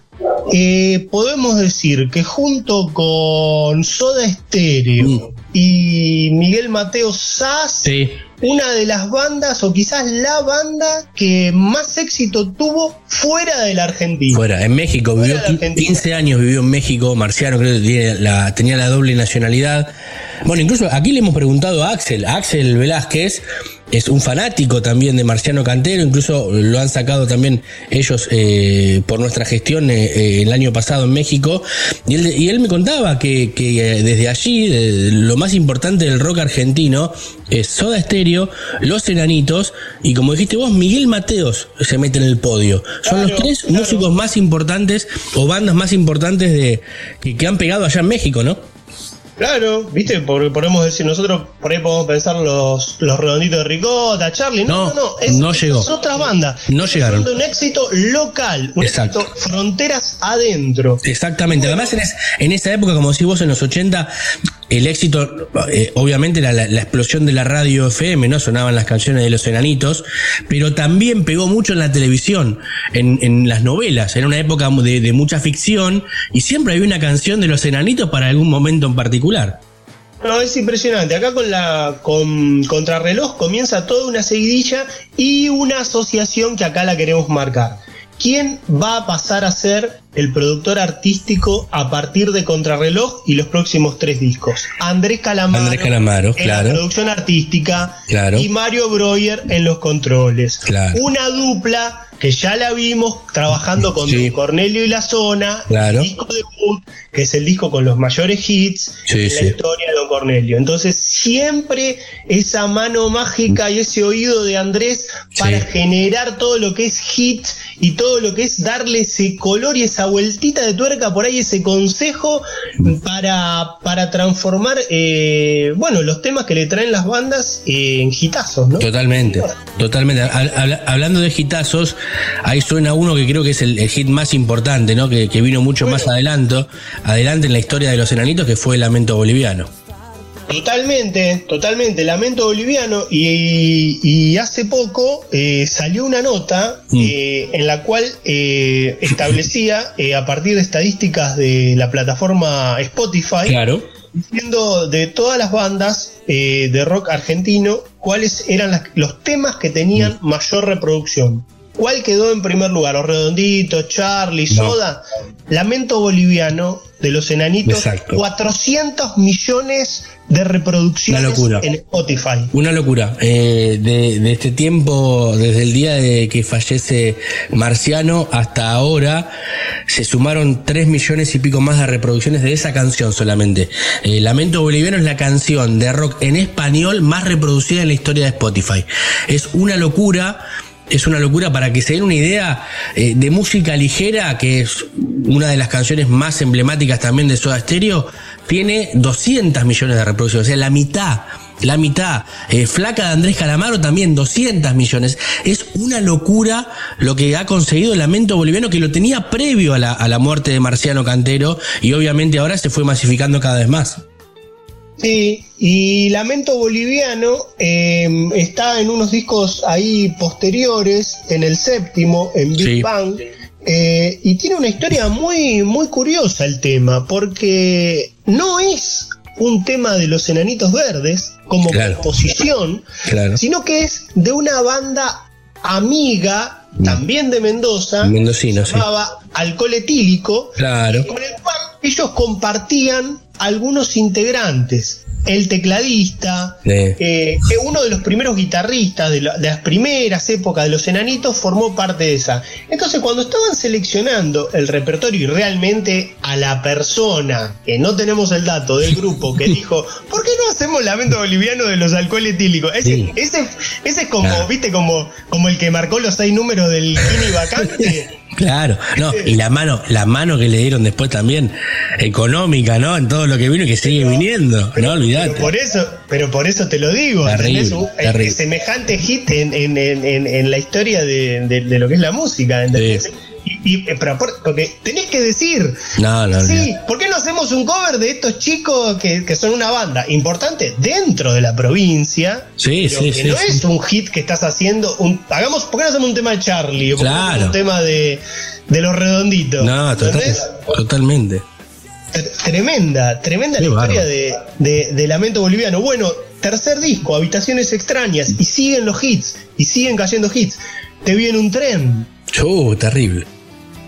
eh, podemos decir que junto con Soda Stereo
Mm.
Y Miguel Mateo Sass
Sí.
una de las bandas, o quizás la banda que más éxito tuvo fuera de la Argentina.
Fuera, en México, vivió
Fuera Argentina.
15 años vivió en México, Marciano creo que tiene la- tenía la doble nacionalidad. Bueno, incluso aquí le hemos preguntado a Axel, a Axel Velázquez, es un fanático también de Marciano Cantero, incluso lo han sacado también ellos eh, por nuestra gestión eh, eh, el año pasado en México, y él, y él me contaba que, que, eh, desde allí lo más importante del rock argentino es Soda Stereo, Los Enanitos, y como dijiste vos, Miguel Mateos se mete en el podio. Son los tres
claro.
músicos más importantes o bandas más importantes de que, que han pegado allá en México, ¿no?
Claro, viste, porque podemos decir, nosotros por ahí podemos pensar los, los redonditos de Ricota, Charlie. No,
No,
no, no. Es,
no llegó.
Es otras bandas.
No llegaron.
Son de un éxito local, un
Exacto.
éxito fronteras adentro.
Exactamente. Además, en, es- en esa época, como decís vos, en los 80, el éxito, eh, obviamente, la explosión de la radio FM, ¿no? Sonaban las canciones de los enanitos, pero también pegó mucho en la televisión, en, en las novelas. Era una época de, de mucha ficción y siempre había una canción de los enanitos para algún momento en particular.
No, es impresionante. Acá con la con Contrarreloj comienza toda una seguidilla y una asociación que acá la queremos marcar. ¿Quién va a pasar a ser el productor artístico a partir de Contrarreloj y los próximos tres discos? Andrés Calamaro.
Andrés Calamaro,
en
claro.
la producción artística.
Claro.
Y Mario Breuer en los controles.
Claro.
Una dupla que ya la vimos trabajando con
Sí.
Cornelio y la Zona.
Claro.
El disco debut, que es el disco con los mayores hits
Sí,
en
sí.
la historia Don Cornelio. Entonces, siempre esa mano mágica y ese oído de Andrés para
Sí.
generar todo lo que es hit y todo lo que es darle ese color y esa vueltita de tuerca por ahí, ese consejo para, para transformar, eh, bueno, los temas que le traen las bandas eh, en hitazos, ¿no?
Totalmente, totalmente. Hab- habla- hablando de hitazos, ahí suena uno que creo que es el, el hit más importante, ¿no? Que, que vino mucho más adelanto, adelante en la historia de los enanitos, que fue el Lamento Boliviano.
Totalmente, totalmente. Lamento boliviano. Y, y hace poco eh, salió una nota
Mm.
eh, en la cual eh, establecía, eh, a partir de estadísticas de la plataforma Spotify,
Claro.
diciendo de todas las bandas eh, de rock argentino cuáles eran las- los temas que tenían
Mm.
mayor reproducción. ¿Cuál quedó en primer lugar? Los Redonditos, Charlie,
No.
Soda. Lamento Boliviano de los Enanitos.
Exacto.
400 millones de reproducciones
Una locura.
en Spotify.
Una locura. Eh, de, de este tiempo, desde el día de que fallece Marciano hasta ahora, se sumaron 3 millones y pico más de reproducciones de esa canción solamente. Eh, Lamento Boliviano es la canción de rock en español más reproducida en la historia de Spotify. Es una locura. Es una locura para que se den una idea eh, de música ligera, que es una de las canciones más emblemáticas también de Soda Stereo, tiene 200 millones de reproducciones, o sea, la mitad, la mitad. Eh, Flaca de Andrés Calamaro también 200 millones. Es una locura lo que ha conseguido el Lamento Boliviano, que lo tenía previo a la, a la muerte de Marciano Cantero, y obviamente ahora se fue masificando cada vez más.
Sí, y Lamento Boliviano eh, está en unos discos ahí posteriores, en el séptimo, en Big
Sí.
Bang, eh, y tiene una historia muy, muy curiosa el tema, porque no es un tema de los Enanitos Verdes como
Claro.
composición,
Claro.
sino que es de una banda amiga, también de Mendoza,
Mendocino,
se
sí.
llamaba Alcohol Etílico,
Claro.
con el cual ellos compartían algunos integrantes. El tecladista,
Sí.
eh, que uno de los primeros guitarristas de, la- de las primeras épocas de los enanitos formó parte de esa. Entonces, cuando estaban seleccionando el repertorio y realmente a la persona, que no tenemos el dato del grupo, que dijo, ¿por qué no hacemos lamento boliviano de los alcohol etílicos? Ese,
Sí.
ese, ese es como,
Claro.
viste, como, como el que marcó los seis números del Kini vacante.
Claro, no, y la mano, la mano que le dieron después también, económica, ¿no? En todo lo que vino y que sigue viniendo, no olvidate.
Pero por eso, pero por eso te lo digo,
Terrible,
eh,
terrible.
semejante hit en, en- en- en- en la historia de, de- de lo que es la música, ¿entendés?
Sí.
Y, pero por- porque tenés que decir,
No, no,
sí. ¿por qué no hacemos un cover de estos chicos que, que son una banda importante dentro de la provincia?
Sí,
pero
sí,
que
sí,
no
sí.
es un hit que estás haciendo, un, hagamos, ¿por qué no hacemos un tema de Charlie? ¿O por qué no
Claro.
hacemos un tema de, de los redonditos?
No, total- totalmente.
Tremenda, tremenda
Qué
la historia de, de- de Lamento Boliviano. Bueno, tercer disco, Habitaciones Extrañas, y siguen los hits, y siguen cayendo hits. Te viene un tren,
Uh, terrible.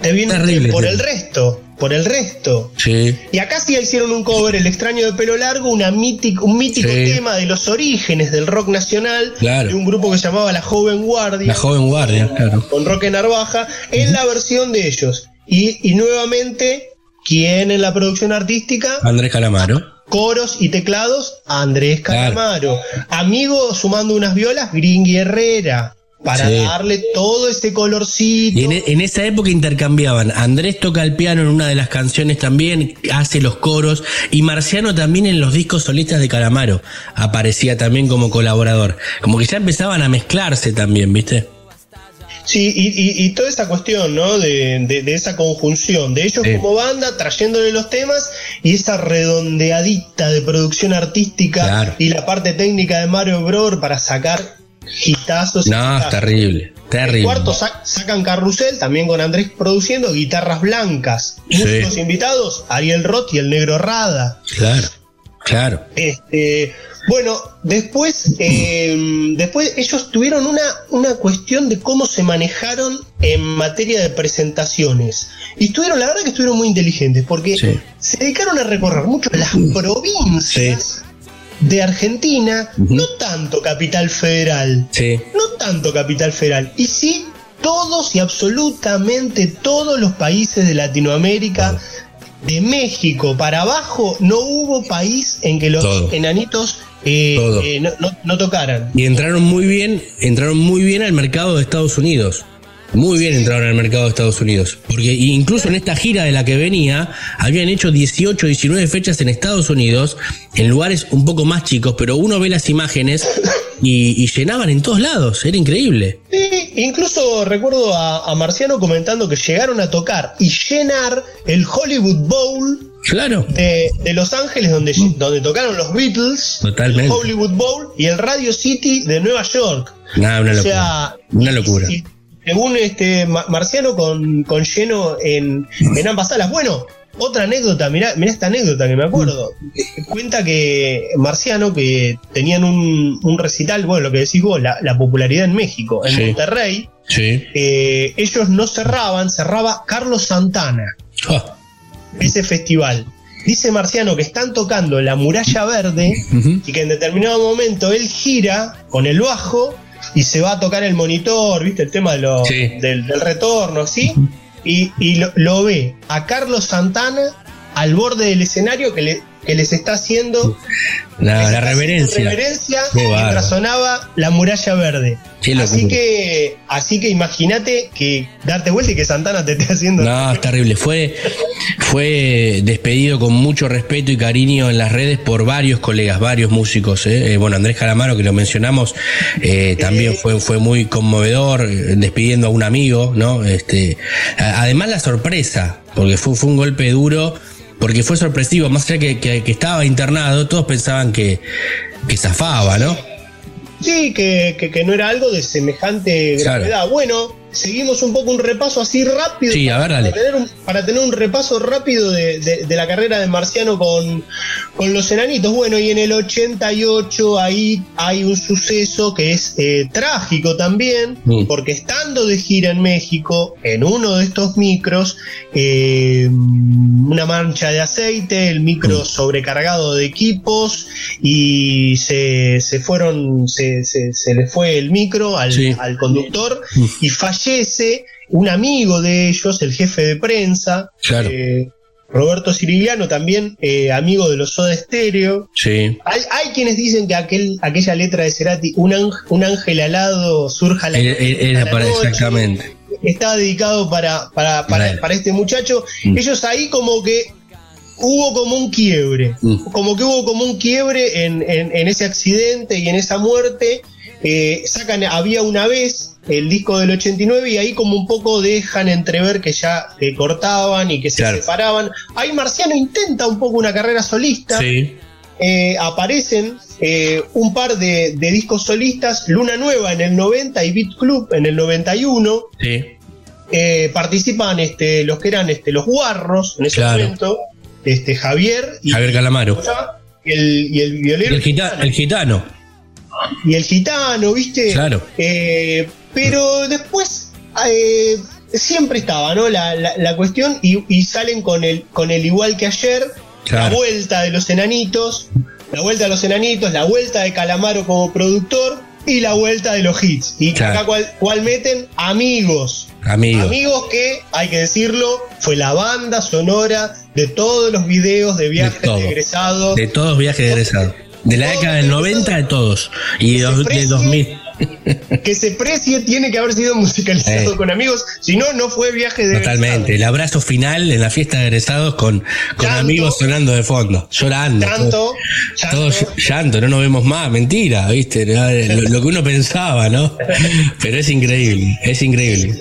Te viene un
Terrible,
tren por el resto. por el resto.
Sí.
Y acá sí hicieron un cover, El extraño de pelo largo, una mític- un mítico
Sí.
tema de los orígenes del rock nacional,
Claro.
de un grupo que se llamaba La Joven Guardia,
La joven guardia, claro.
con Roque Narvaja, en la versión de ellos. Y, y nuevamente, ¿quién en la producción artística?
Andrés Calamaro.
Coros y teclados, Andrés
Claro.
Calamaro. Amigo sumando unas violas, Gringui Herrera. Para
Sí.
darle todo ese colorcito.
Y en, e- en esa época intercambiaban. Andrés toca el piano en una de las canciones también, hace los coros. Y Marciano también en los discos solistas de Calamaro aparecía también como colaborador. Como que ya empezaban a mezclarse también, ¿viste?
Sí, y, y- y toda esa cuestión, ¿no? De, de- de esa conjunción, de ellos
Sí.
como banda trayéndole los temas y esa redondeadita de producción artística
Claro.
y la parte técnica de Mario Bror para sacar hitazos.
No, es
hitazos.
terrible.
El
Terrible.
cuarto sa- sacan Carrusel, también con Andrés produciendo guitarras blancas.
Sí.
Músicos invitados, Ariel Roth y el Negro Rada.
Claro, claro.
Este, bueno, después, eh, después ellos tuvieron una, una cuestión de cómo se manejaron en materia de presentaciones. Y estuvieron, la verdad que estuvieron muy inteligentes, porque
Sí.
se dedicaron a recorrer mucho las provincias de Argentina, no tanto Capital Federal,
Sí.
no tanto Capital Federal, y sí todos y absolutamente todos los países de Latinoamérica, de México para abajo, no hubo país en que los
Todo.
enanitos eh, eh, no, no- no tocaran.
Y entraron muy bien, entraron muy bien al mercado de Estados Unidos. Muy bien entraron al mercado de Estados Unidos. Porque incluso en esta gira de la que venía, habían hecho 18, 19 fechas en Estados Unidos, en lugares un poco más chicos, pero uno ve las imágenes y, y llenaban en todos lados. Era increíble.
Sí, incluso recuerdo a, a Marciano comentando que llegaron a tocar y llenar el Hollywood Bowl
Claro.
de, de Los Ángeles, donde, donde tocaron los Beatles,
Totalmente.
el Hollywood Bowl y el Radio City de Nueva York.
Nada, una
O
locura.
sea,
una locura.
Y, y según este Ma- Marciano con, con lleno en, en ambas salas. Bueno, otra anécdota, mirá, mirá esta anécdota que me acuerdo. Cuenta que Marciano, que tenían un, un recital, bueno, lo que decís vos, la, la popularidad en México, en
Sí.
Monterrey,
Sí.
eh, ellos no cerraban, cerraba Carlos Santana
Ah,
ese festival. Dice Marciano que están tocando la muralla verde y que en determinado momento él gira con el bajo y se va a tocar el monitor, ¿viste? El tema de lo-
Sí.
del, del retorno, ¿sí? Y, y lo, lo ve a Carlos Santana al borde del escenario que, le- que les está haciendo
La, la reverencia.
reverencia mientras sonaba la muralla verde. Así que, así que imagínate que darte vuelta y que Santana te esté haciendo.
No, es terrible. Fue, fue despedido con mucho respeto y cariño en las redes por varios colegas, varios músicos. ¿eh? Eh, bueno, Andrés Calamaro, que lo mencionamos, eh, también fue, fue muy conmovedor, despidiendo a un amigo, ¿no? Este, además la sorpresa, porque fue, fue un golpe duro, porque fue sorpresivo, más allá que, que- que estaba internado, todos pensaban que, que zafaba, ¿no?
Sí, que, que- que no era algo de semejante
Claro.
gravedad. Bueno, seguimos un poco un repaso así rápido.
Sí, a ver, dale.
Para tener un, para tener un repaso rápido de, de- de la carrera de Marciano con, con los enanitos. Bueno, y en el 88 ahí hay un suceso que es eh, trágico también,
Mm.
porque estando de gira en México, en uno de estos micros, eh, una mancha de aceite, el micro
Mm.
sobrecargado de equipos y se, se fueron, se, se- se le fue el micro al,
Sí.
al conductor
Mm.
y fallece un amigo de ellos, el jefe de prensa,
Claro.
eh, Roberto Cirigliano, también eh, amigo de los Soda Stereo.
Sí.
Hay, hay quienes dicen que aquel, aquella letra de Cerati, un, ángel, un ángel alado surja la,
Era, era
a la
para
noche",
exactamente.
estaba dedicado para, para,
Para
para,
él.
para este muchacho.
Mm.
Ellos ahí como que hubo como un quiebre,
Mm.
como que hubo como un quiebre en, en- en ese accidente y en esa muerte. Eh, sacan Había una vez el disco del 89 y ahí como un poco dejan entrever que ya cortaban y que se
Claro.
separaban. Ahí Marciano intenta un poco una carrera solista
Sí.
eh, aparecen eh, un par de, de discos solistas, Luna Nueva en el 90 y Beat Club en el 91.
Sí.
Eh, participan este, los que eran este, los guarros en ese
Claro.
momento, este, Javier y,
Javier Calamaro.
Y el, y el
Y
violero
el, gita- el gitano.
y el gitano, ¿viste?
Claro.
Eh, pero después, eh, siempre estaba, ¿no? La, la- la cuestión y, y salen con el, con el igual que ayer,
Claro.
la vuelta de los enanitos, la vuelta de los enanitos, la vuelta de Calamaro como productor y la vuelta de los hits. Y
Claro.
acá cuál, cuál meten amigos.
Amigos.
Amigos que, hay que decirlo, fue la banda sonora de todos los videos de viajes
todo.
de egresados.
De todos viajes de egresados. De la década del 90 de todos. Y de
precie.
2000.
que se precie tiene que haber sido musicalizado
Eh.
con amigos, si no, no fue viaje de
Totalmente. El abrazo final en la fiesta de egresados con, con
Llanto.
amigos sonando de fondo. Llorando. Todo-
llanto.
Todo llanto, no nos vemos más, mentira, ¿viste? Lo, lo que uno pensaba, ¿no? Pero es increíble, es increíble.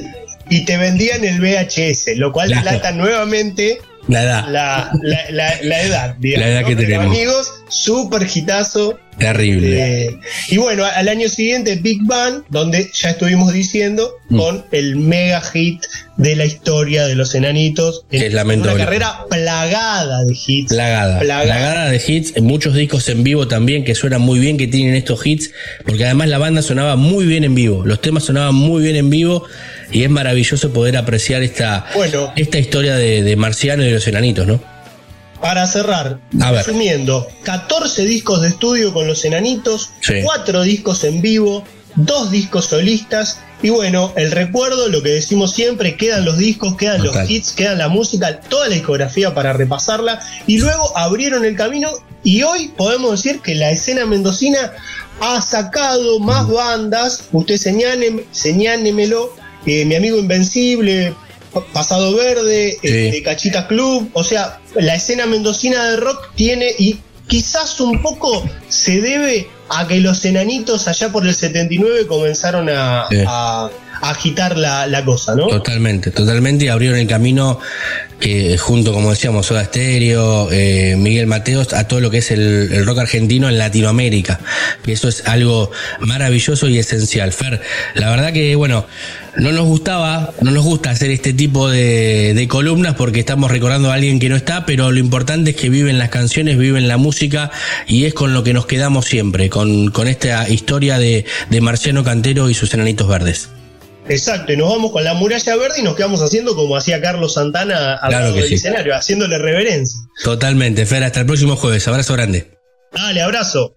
Y te vendían el VHS, lo cual
Claro.
delata nuevamente
La edad,
la, la- la- la edad. digamos,
La edad
¿no?
que tenemos.
Amigos, súper hitazo.
terrible.
eh, y bueno, al año siguiente, Big Bang, donde ya estuvimos diciendo,
Mm.
con el mega hit de la historia de los enanitos. en
Es lamentable.
Una carrera plagada de hits.
Plagada,
Plagada.
plagada de hits, muchos discos en vivo también que suenan muy bien, que tienen estos hits, porque además la banda sonaba muy bien en vivo, los temas sonaban muy bien en vivo y es maravilloso poder apreciar esta,
Bueno.
esta historia de, de Marciano y de los enanitos, ¿no?
Para cerrar,
A
resumiendo, 14 discos de estudio con los enanitos,
Sí.
4 discos en vivo, 2 discos solistas, y bueno, el recuerdo, lo que decimos siempre, quedan los discos, quedan
Total.
los hits, quedan la música, toda la discografía para repasarla, y luego abrieron el camino, y hoy podemos decir que la escena mendocina ha sacado más bandas, usted señáleme, señálemelo, eh, mi amigo Invencible, Pasado Verde,
Sí.
este, Cachitas Club, o sea, la escena mendocina de rock tiene y quizás un poco se debe a que los enanitos allá por el 79 comenzaron a,
Sí.
a- a agitar la, la cosa, ¿no?
Totalmente, totalmente, y abrieron el camino que junto, como decíamos, Soda Stereo, eh, Miguel Mateos, a todo lo que es el, rock argentino en Latinoamérica. Y eso es algo maravilloso y esencial. Fer, la verdad que, bueno, no nos gustaba, no nos gusta hacer este tipo de, de columnas porque estamos recordando a alguien que no está, pero lo importante es que viven las canciones, viven la música y es con lo que nos quedamos siempre, con, con esta historia de, de Marciano Cantero y sus enanitos verdes.
Exacto, y nos vamos con la muralla verde y nos quedamos haciendo como hacía Carlos Santana al
Claro
lado del
sí.
escenario, haciéndole reverencia.
Totalmente, Fer, hasta el próximo jueves. Abrazo grande.
Dale, abrazo.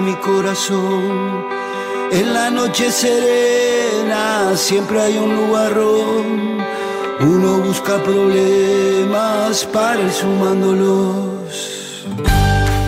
Mi corazón. En la noche serena siempre hay un lugarón. Uno busca problemas para ir sumándolos.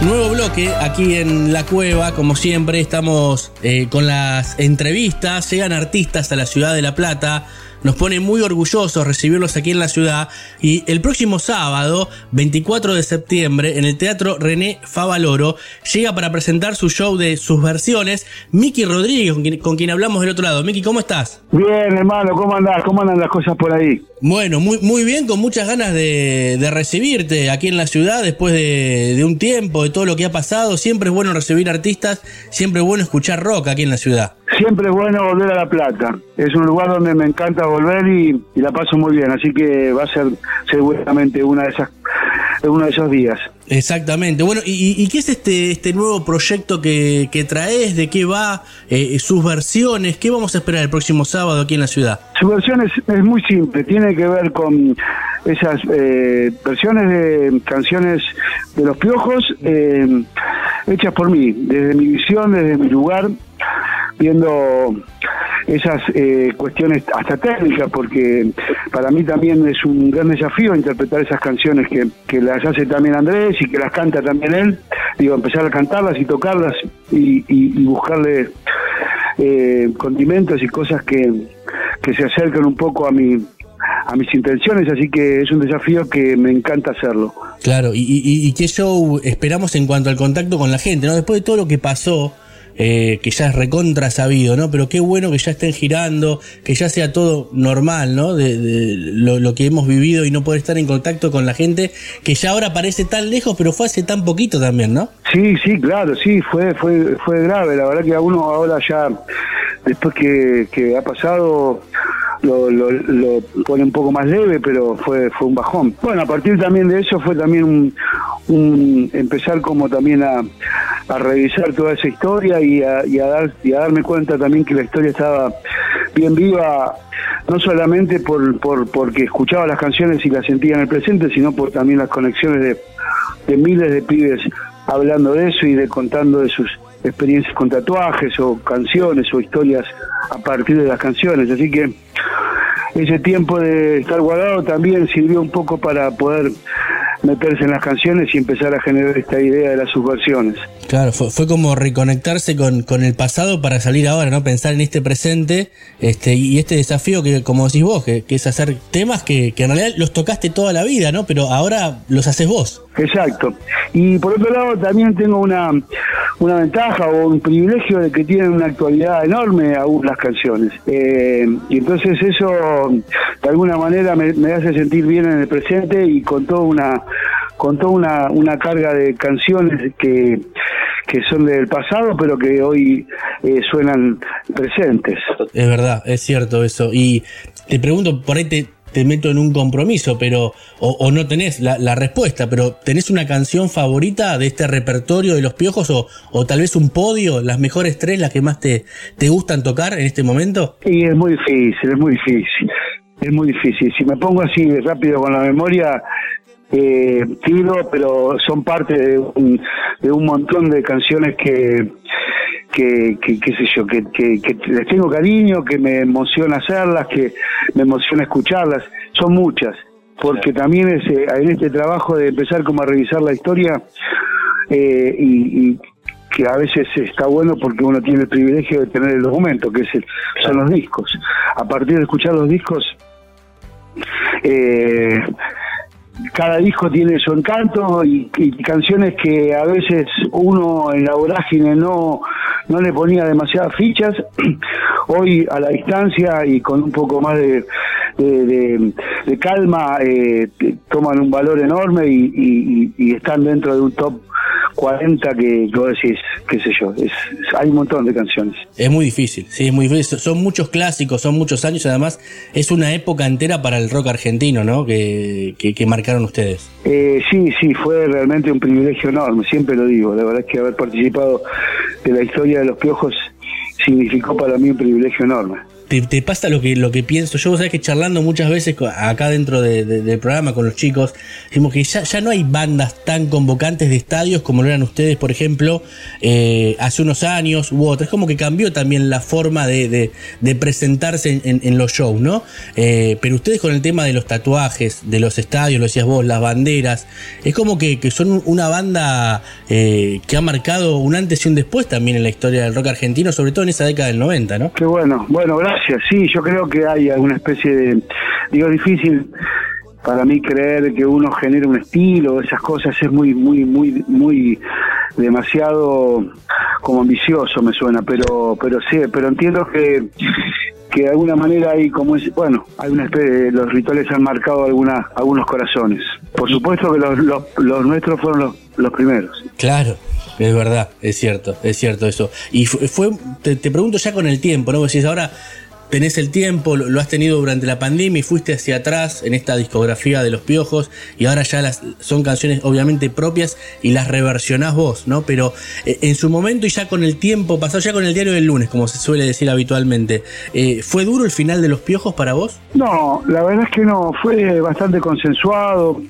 Nuevo bloque aquí en La Cueva, como siempre estamos eh, con las entrevistas, llegan artistas a la ciudad de La Plata, nos pone muy orgullosos recibirlos aquí en la ciudad y el próximo sábado, 24 de septiembre, en el Teatro René Favaloro, llega para presentar su show de sus versiones Miki Rodríguez, con quien, con quien hablamos del otro lado. Miki, ¿cómo estás?
Bien, hermano, ¿cómo andás? ¿Cómo andan las cosas por ahí?
Bueno, muy, muy bien, con muchas ganas de, de recibirte aquí en la ciudad después de, de un tiempo, de todo lo que ha pasado. Siempre es bueno recibir artistas, siempre es bueno escuchar rock aquí en la ciudad.
Siempre es bueno volver a La Plata. Es un lugar donde me encanta volver y, y la paso muy bien, así que va a ser seguramente una de esas, uno de esos días.
Exactamente. Bueno, ¿y, y- y qué es este, este nuevo proyecto que, que traes? ¿De qué va? Eh, ¿Sus versiones? ¿Qué vamos a esperar el próximo sábado aquí en la ciudad?
Su versión es, es muy simple, tiene que ver con esas eh, versiones de canciones de los piojos eh, hechas por mí, desde mi visión, desde mi lugar, viendo esas eh, cuestiones hasta técnicas, porque para mí también es un gran desafío interpretar esas canciones que, que las hace también Andrés y que las canta también él. Digo, empezar a cantarlas y tocarlas y, y- buscarle eh, condimentos y cosas que, que se acercan un poco a mi a mis intenciones, así que es un desafío que me encanta hacerlo.
Claro, y, y- y qué show esperamos en cuanto al contacto con la gente, ¿no? Después de todo lo que pasó, eh, que ya es recontra sabido, ¿no? Pero qué bueno que ya estén girando, que ya sea todo normal, ¿no? De, de lo, lo que hemos vivido y no poder estar en contacto con la gente, que ya ahora parece tan lejos, pero fue hace tan poquito también, ¿no?
Sí, sí, claro, sí, fue fue fue grave. La verdad que a uno ahora ya, después que, que ha pasado, lo, lo, lo pone un poco más leve, pero fue fue un bajón. Bueno, a partir también de eso fue también un, un empezar como también a, a revisar toda esa historia y a, y a dar y a darme cuenta también que la historia estaba bien viva no solamente por, por porque escuchaba las canciones y las sentía en el presente, sino por también las conexiones de, de miles de pibes hablando de eso y de contando de sus experiencias con tatuajes o canciones o historias a partir de las canciones. Así que ese tiempo de estar guardado también sirvió un poco para poder meterse en las canciones y empezar a generar esta idea de las subversiones.
Claro, fue, fue como reconectarse con, con el pasado para salir ahora, ¿no? Pensar en este presente este, y este desafío que, como decís vos, que, es hacer temas que, que en realidad los tocaste toda la vida, ¿no? Pero ahora los haces vos.
Exacto. Y por otro lado también tengo una, una ventaja o un privilegio de que tienen una actualidad enorme aún las canciones. Eh, y entonces eso de alguna manera me, me hace sentir bien en el presente y con toda una con toda una, una carga de canciones que, que son del pasado pero que hoy eh, suenan presentes.
Es verdad, es cierto eso. Y te pregunto, por ahí te, te meto en un compromiso, pero o, o no tenés la, la respuesta, pero ¿tenés una canción favorita de este repertorio de los piojos o, o tal vez un podio, las mejores tres, las que más te, te gustan tocar en este momento?
Y es muy difícil, es muy difícil. Es muy difícil. Si me pongo así rápido con la memoria, eh, tiro, pero son parte de un, de un montón de canciones que, que, que qué sé yo, que, que, que les tengo cariño, que me emociona hacerlas, que me emociona escucharlas. Son muchas, porque también es, eh, en este trabajo de empezar como a revisar la historia eh, y, y que a veces está bueno porque uno tiene el privilegio de tener el documento, que es el- son los discos. A partir de escuchar los discos, eh, cada disco tiene su encanto y, y canciones que a veces uno en la vorágine no, no le ponía demasiadas fichas, hoy a la distancia y con un poco más de, de, de- de calma eh, toman un valor enorme y, y- y- y están dentro de un top 40 que, vos decís, qué sé yo, es, es- hay un montón de canciones.
Es muy difícil, sí, es muy difícil. Son muchos clásicos, son muchos años, además es una época entera para el rock argentino, ¿no? Que, que, que marcaron ustedes.
Eh, sí, sí, fue realmente un privilegio enorme, siempre lo digo. La verdad es que haber participado de la historia de los piojos significó para mí un privilegio enorme.
Te, pasa lo que, lo que pienso yo, vos sabés que charlando muchas veces acá dentro de- de- del programa con los chicos, decimos que ya, ya no hay bandas tan convocantes de estadios como lo eran ustedes, por ejemplo, eh, hace unos años u otros. Es como que cambió también la forma de, presentarse en, en- en los shows, ¿no? Eh, pero ustedes con el tema de los tatuajes, de los estadios, lo decías vos, las banderas, es como que, que son una banda eh, que ha marcado un antes y un después también en la historia del rock argentino, sobre todo en esa década del 90, ¿no?
Qué bueno, bueno, gracias. Sí, yo creo que hay alguna especie de. Digo, difícil para mí creer que uno genere un estilo, esas cosas es muy, muy, muy, muy demasiado como ambicioso me suena, pero, pero sí, pero entiendo que que de alguna manera hay como es, bueno, hay una especie, los rituales han marcado alguna, algunos corazones. Por supuesto que los, nuestros fueron los, los primeros.
Claro, es verdad, es cierto, es cierto eso. Y fue, te, te pregunto ya con el tiempo, ¿no? Decís, ahora tenés el tiempo, lo, has tenido durante la pandemia y fuiste hacia atrás en esta discografía de los piojos y ahora ya las son canciones obviamente propias y las reversionás vos, ¿no? Pero eh, en su momento y ya con el tiempo pasado, ya con el diario del lunes, como se suele decir habitualmente, eh, ¿fue duro el final de los piojos para vos?
No, la verdad es que no, fue bastante consensuado.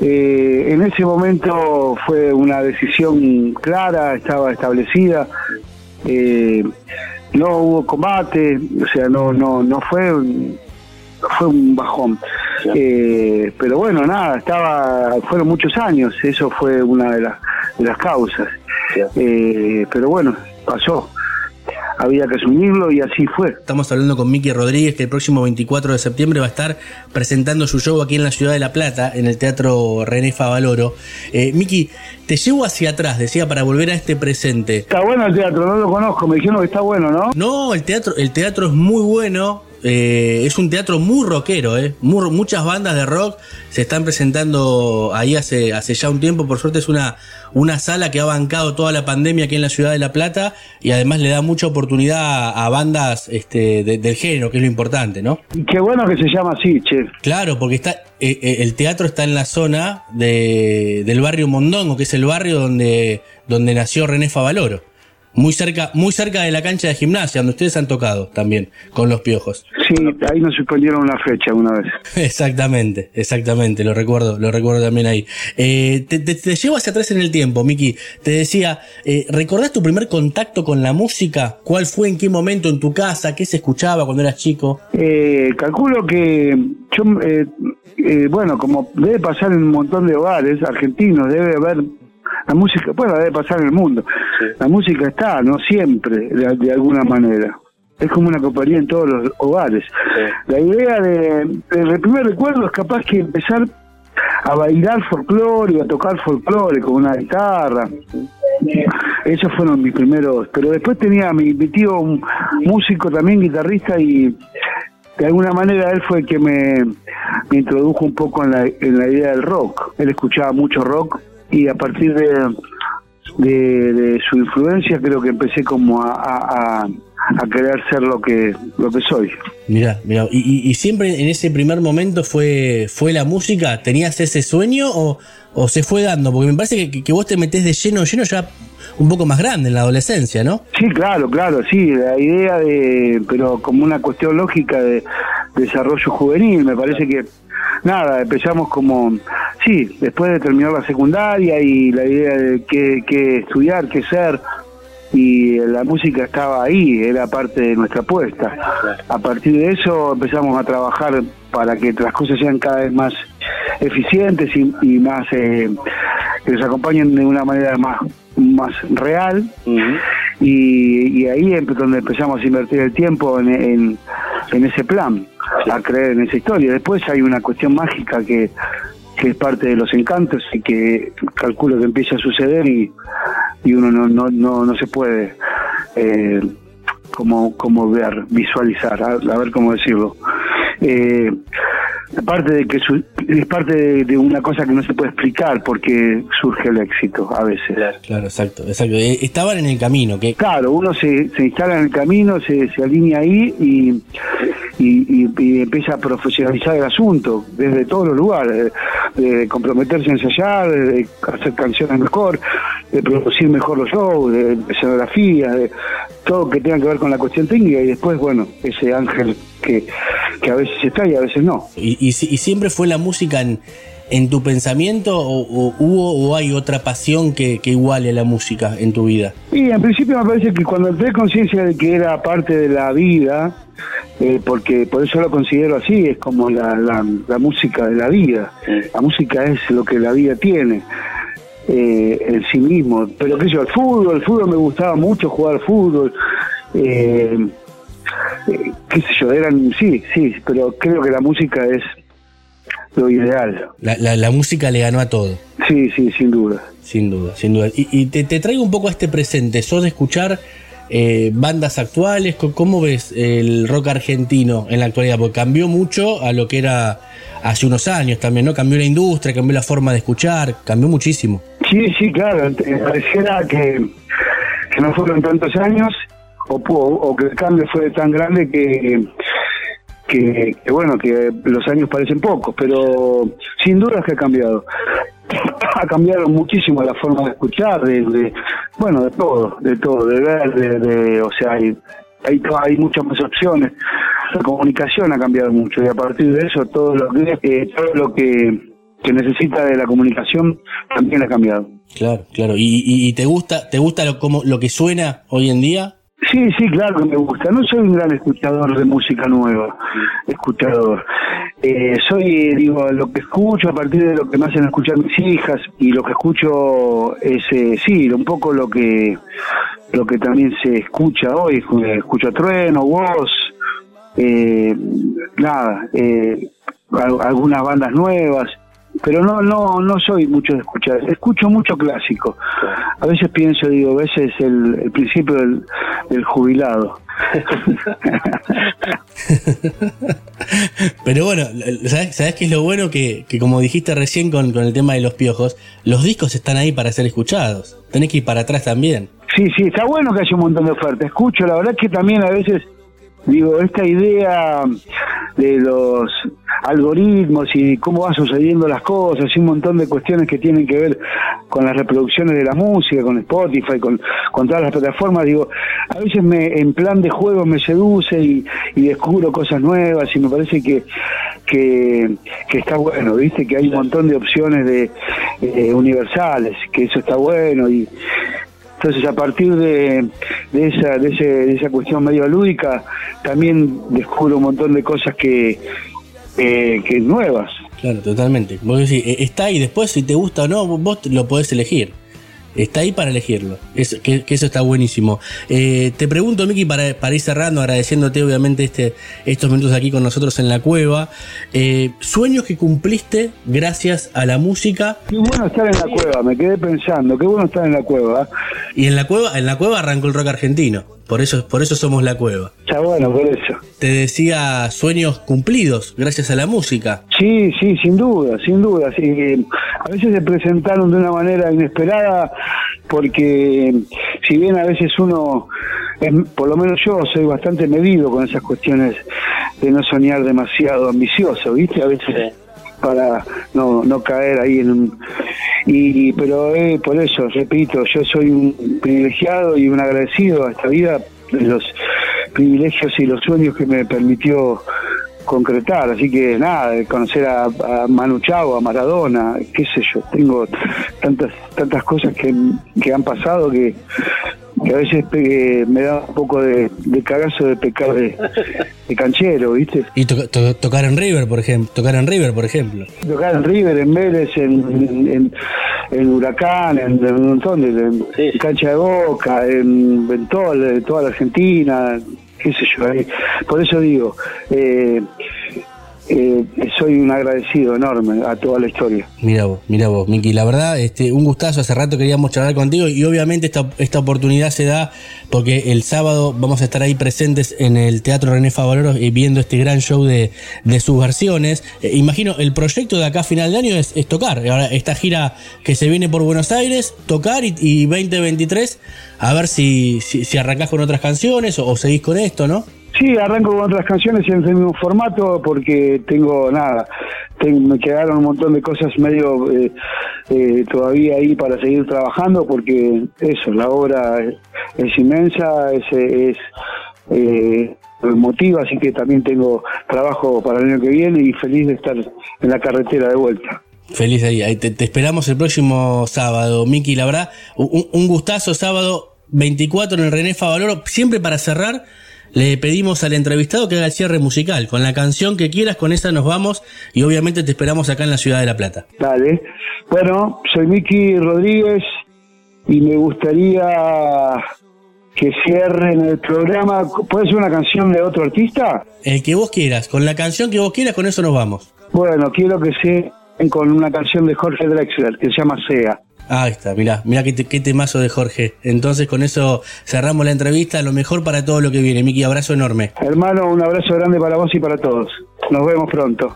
Eh, en ese momento fue una decisión clara, estaba establecida. No hubo combate, o sea, no, no, no fue, un- fue un bajón. Eh, pero bueno, nada, estaba, fueron muchos años, eso fue una de las, de las causas. Eh, pero bueno, pasó. Había que asumirlo y así fue.
Estamos hablando con Miki Rodríguez, que el próximo 24 de septiembre va a estar presentando su show aquí en la ciudad de La Plata, en el Teatro René Favaloro. Eh, Miki, te llevo hacia atrás, decía, para volver a este presente.
Está bueno el teatro, no lo conozco, me dijeron que está bueno, ¿no?
No, el teatro, el teatro es muy bueno. Eh, es un teatro muy rockero, eh. Muy- muchas bandas de rock se están presentando ahí hace, hace ya un tiempo. Por suerte es una, una sala que ha bancado toda la pandemia aquí en la ciudad de La Plata y además le da mucha oportunidad a, a bandas este, de- del género, que es lo importante, ¿no?
Y qué bueno que se llama así, che.
Claro, porque está eh, eh, el teatro está en la zona de, del barrio Mondongo, que es el barrio donde, donde nació René Favaloro. Muy cerca, muy cerca de la cancha de gimnasia, donde ustedes han tocado también, con los piojos.
Sí, ahí nos suspendieron una fecha una vez.
Exactamente, exactamente, lo recuerdo, lo recuerdo también ahí. Eh, te, te- te llevo hacia atrás en el tiempo, Miki. Te decía, eh, ¿recordás tu primer contacto con la música? ¿Cuál fue, en qué momento, en tu casa? ¿Qué se escuchaba cuando eras chico?
Eh, calculo que yo, eh, eh, bueno, como debe pasar en un montón de hogares argentinos, debe haber la música, bueno, debe pasar en el mundo. La música está, no siempre, de, de alguna manera. Es como una compañía en todos los hogares. La idea de, el primer recuerdo es capaz que empezar a bailar folclore y a tocar folclore con una guitarra. Esos fueron mis primeros, pero después tenía mi, mi tío un músico también guitarrista y de alguna manera él fue el que me, me introdujo un poco en la, en la idea del rock. Él escuchaba mucho rock y a partir de, de, su influencia creo que empecé como a, a, a- querer ser lo que lo que soy.
Mira, mira, y, y- y siempre en ese primer momento fue, fue la música. ¿Tenías ese sueño o, o se fue dando? Porque me parece que, que vos te metés de lleno, lleno ya un poco más grande en la adolescencia, ¿no?
Sí, claro, claro, sí, la idea de, pero como una cuestión lógica de desarrollo juvenil, me parece que, nada, empezamos como, sí, después de terminar la secundaria y la idea de qué, qué estudiar, qué ser, y la música estaba ahí, era parte de nuestra apuesta. A partir de eso empezamos a trabajar para que las cosas sean cada vez más eficientes y, y más, eh, que nos acompañen de una manera más, más real y, y ahí es donde empezamos a invertir el tiempo en, en, en ese plan, a creer en esa historia. Después hay una cuestión mágica que, que es parte de los encantos y que calculo que empieza a suceder y, y uno no, no, no, no se puede eh, como, como ver, visualizar, a, a ver cómo decirlo. Eh, aparte de que su- es parte de, de una cosa que no se puede explicar porque surge el éxito a veces.
Claro, exacto, exacto. Eh, Estaban en el camino, que
Claro, uno se, se instala en el camino, se, se alinea ahí y, y, y- y empieza a profesionalizar el asunto desde todos los lugares, de, de comprometerse a ensayar, de hacer canciones mejor, de producir mejor los shows, de, de escenografía, de todo que tenga que ver con la cuestión técnica y después, bueno, ese ángel que, que a veces está y a veces no.
¿Y, y si- y siempre fue la música en, en tu pensamiento o, hubo o hay otra pasión que, que iguale la música en tu vida?
Y en principio me parece que cuando entré conciencia de que era parte de la vida, eh, porque por eso lo considero así, es como la, la, música de la vida. La música es lo que la vida tiene eh, en sí mismo. Pero sé yo, el fútbol, el fútbol me gustaba mucho jugar fútbol. eh, eh, qué sé yo, eran, sí, sí, pero creo que la música es lo ideal.
La, la- la música le ganó a todo.
Sí, sí, sin duda.
Sin duda, sin duda. Y, y te, te traigo un poco a este presente. ¿Sos de escuchar eh, bandas actuales? ¿Cómo ves el rock argentino en la actualidad? Porque cambió mucho a lo que era hace unos años también, ¿no? Cambió la industria, cambió la forma de escuchar, cambió muchísimo.
Sí, sí, claro. Pareciera que, que no fueron tantos años o, o que el cambio fue tan grande que, que, bueno, que los años parecen pocos, pero sin duda es que ha cambiado. ha cambiado muchísimo la forma de escuchar, de, bueno, de todo, de todo, de ver, de, o sea, hay, hay, hay muchas más opciones. La comunicación ha cambiado mucho y a partir de eso todo lo que, todo lo que, que necesita de la comunicación también ha cambiado.
Claro, claro. ¿Y, y- y te gusta, te gusta lo, como, lo que suena hoy en día?
Sí, sí, claro que me gusta. No soy un gran escuchador de música nueva, escuchador. Eh, soy, eh, digo, lo que escucho a partir de lo que me hacen escuchar mis hijas y lo que escucho es, eh, sí, un poco lo que lo que también se escucha hoy. eh, Escucho Trueno, Voz, eh, nada, eh, al- algunas bandas nuevas. Pero no, no, no soy mucho de escuchar. Escucho mucho clásico. A veces pienso, digo, a veces el, el principio del, del jubilado.
Pero bueno, ¿sabes, sabes qué es lo bueno? Que, que como dijiste recién con, con el tema de los piojos, los discos están ahí para ser escuchados. Tenés que ir para atrás también.
Sí, sí, está bueno que haya un montón de ofertas. Escucho, la verdad que también a veces, digo, esta idea de los algoritmos y cómo van sucediendo las cosas y un montón de cuestiones que tienen que ver con las reproducciones de la música, con Spotify, con, todas las plataformas, digo, a veces me, en plan de juego me seduce y, y descubro cosas nuevas y me parece que, que, que está bueno, viste, que hay un montón de opciones de eh, universales, que eso está bueno y entonces a partir de, esa de, ese- de esa cuestión medio lúdica también descubro un montón de cosas que eh, que nuevas
Claro, totalmente. Vos decís, eh, está ahí, después si te gusta o no, vos lo podés elegir. Está ahí para elegirlo. Eso, que, que eso está buenísimo. Eh, te pregunto, Miki, para, para ir cerrando, agradeciéndote obviamente este, estos minutos aquí con nosotros en la cueva. eh, sueños que cumpliste gracias a la música.
qué bueno estar en la cueva me quedé pensando qué bueno estar en la cueva
Y en la cueva, en la cueva arrancó el rock argentino. Por eso, por eso somos la cueva.
está bueno por eso
Te decía sueños cumplidos gracias a la música.
Sí, sí, sin duda, sin duda. Sí, eh, a veces se presentaron de una manera inesperada porque si bien a veces uno, es- por lo menos yo, soy bastante medido con esas cuestiones de no soñar demasiado ambicioso, ¿viste? A veces para no, no caer ahí en un... Y, pero eh, por eso, repito, yo soy un privilegiado y un agradecido a esta vida los privilegios y los sueños que me permitió concretar, así que nada, conocer a, a Manu Chao, a Maradona, qué sé yo, tengo tantas tantas cosas que, que han pasado que, que a veces eh, me da un poco de, de cagazo de pecar de, de canchero, ¿viste?
Y to- to- tocar en River, por ejemplo. Tocar en River, por ejemplo.
Tocar en River, en Vélez, en, en, en Huracán, en, en un montón de en cancha de Boca, en, en todo- en toda la Argentina, qué sé yo. ahí. Por eso digo, eh, eh, soy un agradecido enorme a toda la historia.
Mira vos, mira vos, Miki. La verdad, este, un gustazo. Hace rato queríamos charlar contigo y obviamente esta, esta oportunidad se da porque el sábado vamos a estar ahí presentes en el Teatro René Favaloro y viendo este gran show de, de sus versiones. Eh, imagino, el proyecto de acá a final de año es, tocar. Ahora, esta gira que se viene por Buenos Aires, tocar y, y 2023, a ver si, si, si arrancás con otras canciones o seguís con esto, ¿no?
Sí, arranco con otras canciones en el mismo formato porque tengo nada, me quedaron un montón de cosas medio eh, eh, todavía ahí para seguir trabajando porque eso, la obra es, es inmensa, es, es eh, emotiva, así que también tengo trabajo para el año que viene y feliz de estar en la carretera de vuelta.
Feliz de ahí. Te esperamos el próximo sábado, Miki. La verdad, un, un gustazo sábado 24 en el René Favaloro. Siempre para cerrar, le pedimos al entrevistado que haga el cierre musical. Con la canción que quieras, con esa nos vamos y obviamente te esperamos acá en la ciudad de La Plata.
Dale. Bueno, soy Miki Rodríguez y me gustaría que cierren el programa. ¿Puede ser una canción de otro artista?
El que vos quieras, con la canción que vos quieras, con eso nos vamos.
Bueno, quiero que cierren con una canción de Jorge Drexler que se llama Sea.
Ahí está, mirá, mirá qué, te- qué temazo de Jorge. Entonces con eso cerramos la entrevista. Lo mejor para todo lo que viene. Miki, abrazo enorme.
Hermano, un abrazo grande para vos y para todos. Nos vemos pronto.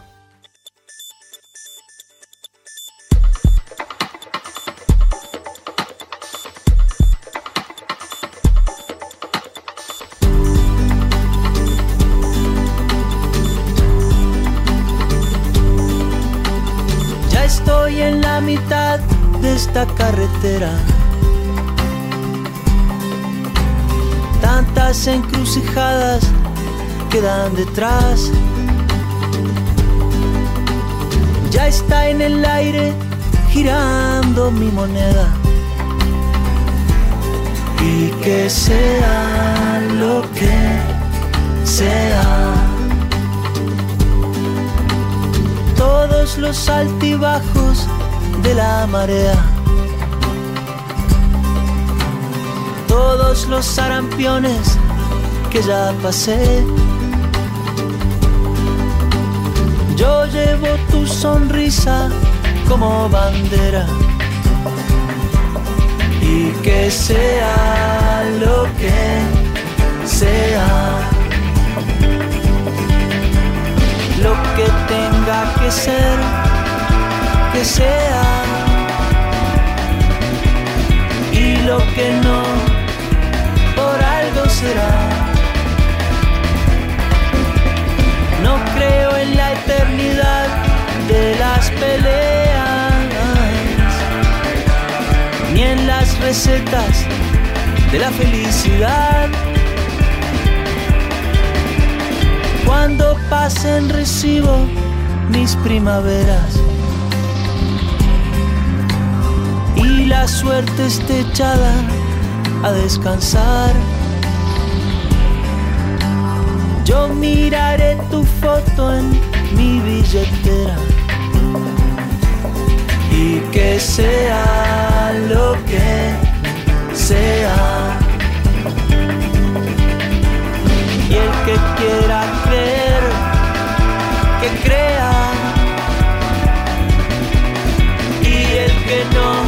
Esta carretera. Tantas encrucijadas quedan detrás. Ya está en el aire girando mi moneda. Y que sea lo que sea. todos los altibajos de la marea, todos los sarampiones que ya pasé. Yo llevo tu sonrisa como bandera y que sea lo que sea. lo que tenga que ser, que sea. Y lo que no, por algo será. No creo en la eternidad de las peleas, ni en las recetas de la felicidad. Cuando pasen recibo mis primaveras la suerte esté echada a descansar. Yo miraré tu foto en mi billetera y que sea lo que sea. Y el que quiera creer, que crea. Y el que no,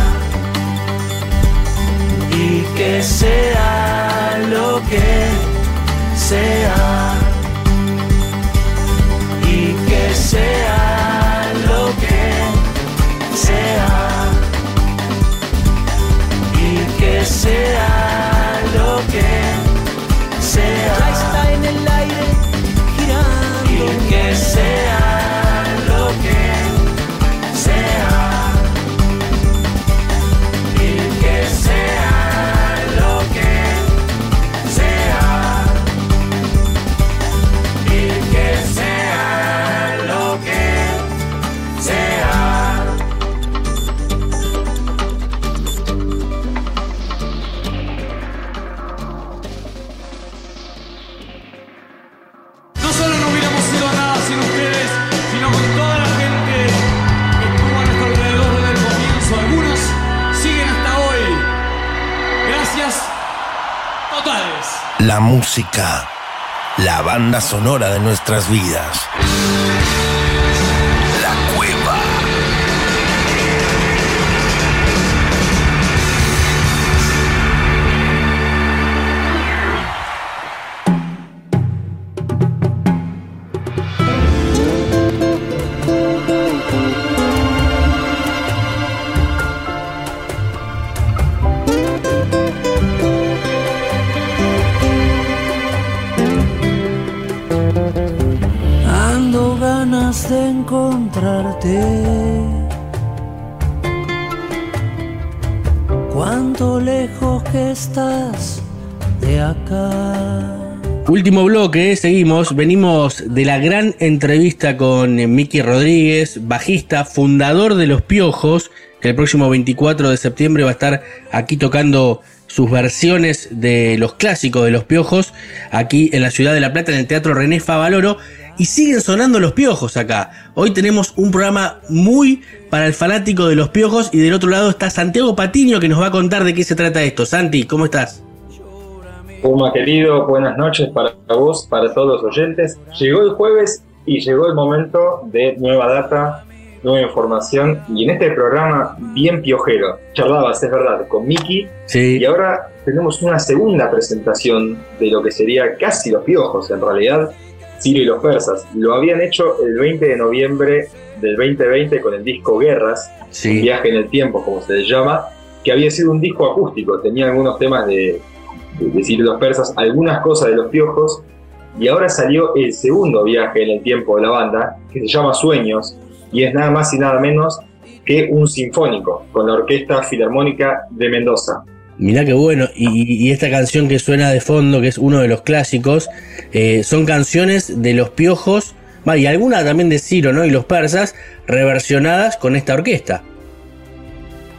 Que sea lo que sea. Y que sea lo que sea. Y que sea lo que sea. Ya está en el aire girando. Y que sea
la banda sonora de nuestras vidas.
Bloque, seguimos. Venimos de la gran entrevista con eh, Miki Rodríguez, bajista, fundador de Los Piojos, que el próximo 24 de septiembre va a estar aquí tocando sus versiones de los clásicos de Los Piojos, aquí en la ciudad de La Plata, en el Teatro René Favaloro. Y siguen sonando los piojos acá. Hoy tenemos un programa muy para el fanático de los piojos. Y del otro lado está Santiago Patiño que nos va a contar de qué se trata esto. Santi, ¿cómo estás?
Puma querido, buenas noches para vos, para todos los oyentes. Llegó el jueves y llegó el momento de nueva data, nueva información. Y en este programa bien piojero, charlabas, es verdad, con Miki.
Sí.
Y ahora tenemos una segunda presentación de lo que sería casi los piojos, en realidad, Sirio y los persas. Lo habían hecho el 20 de noviembre del 2020 con el disco Guerras,
Sí.
viaje en el tiempo, como se le llama, que había sido un disco acústico, tenía algunos temas de, de, de Sirio y los persas, algunas cosas de los piojos, y ahora salió el segundo viaje en el tiempo de la banda, que se llama Sueños, y es nada más y nada menos que un sinfónico, con la Orquesta Filarmónica de Mendoza.
Mirá qué bueno. Y, y esta canción que suena de fondo, que es uno de los clásicos, eh, son canciones de los piojos, y alguna también de Ciro, ¿no? Y los persas, reversionadas con esta orquesta.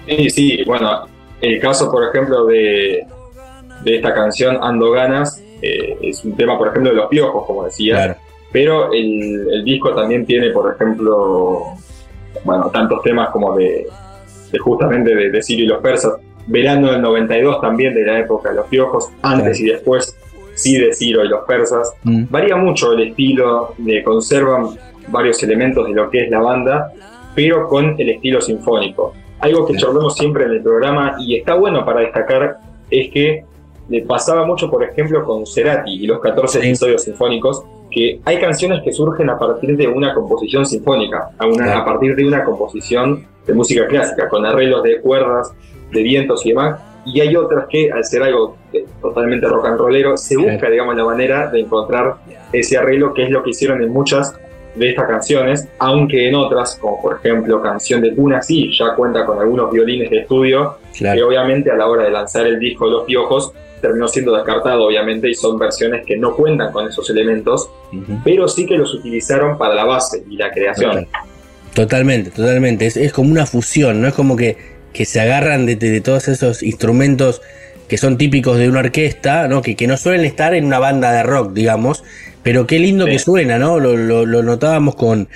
Sí, sí, bueno, el caso, por ejemplo, de, de esta canción Ando Ganas, eh, es un tema, por ejemplo, de los piojos, como decía,
Claro.
pero el, el disco también tiene, por ejemplo, bueno, tantos temas como de, de justamente de, de Sirio y los persas, verano del 92 también de la época de los piojos, antes y después sí de Ciro y los persas.
Mm.
Varía mucho el estilo, de, conservan varios elementos de lo que es la banda, pero con el estilo sinfónico. Algo que charlamos siempre en el programa y está bueno para destacar es que le pasaba mucho, por ejemplo, con Cerati y los 14
Sí.
episodios sinfónicos, que hay canciones que surgen a partir de una composición sinfónica, a, una-
Claro.
a partir de una composición de música clásica, con arreglos de cuerdas, de vientos y demás, y hay otras que, al ser algo eh, totalmente rock and rollero, se busca,
Claro.
digamos, la manera de encontrar ese arreglo, que es lo que hicieron en muchas de estas canciones, aunque en otras, como por ejemplo Canción de Cuna, sí, ya cuenta con algunos violines de estudio, que obviamente a la hora de lanzar el disco Los Piojos terminó siendo descartado, obviamente, y son versiones que no cuentan con esos elementos, pero sí que los utilizaron para la base y la creación.
Totalmente, totalmente. Es, es como una fusión, ¿no? Es como que, que se agarran de, de- de todos esos instrumentos que son típicos de una orquesta, ¿no? Que, que no suelen estar en una banda de rock, digamos. Pero qué lindo
Sí.
que suena, ¿no? Lo, lo- lo notábamos con,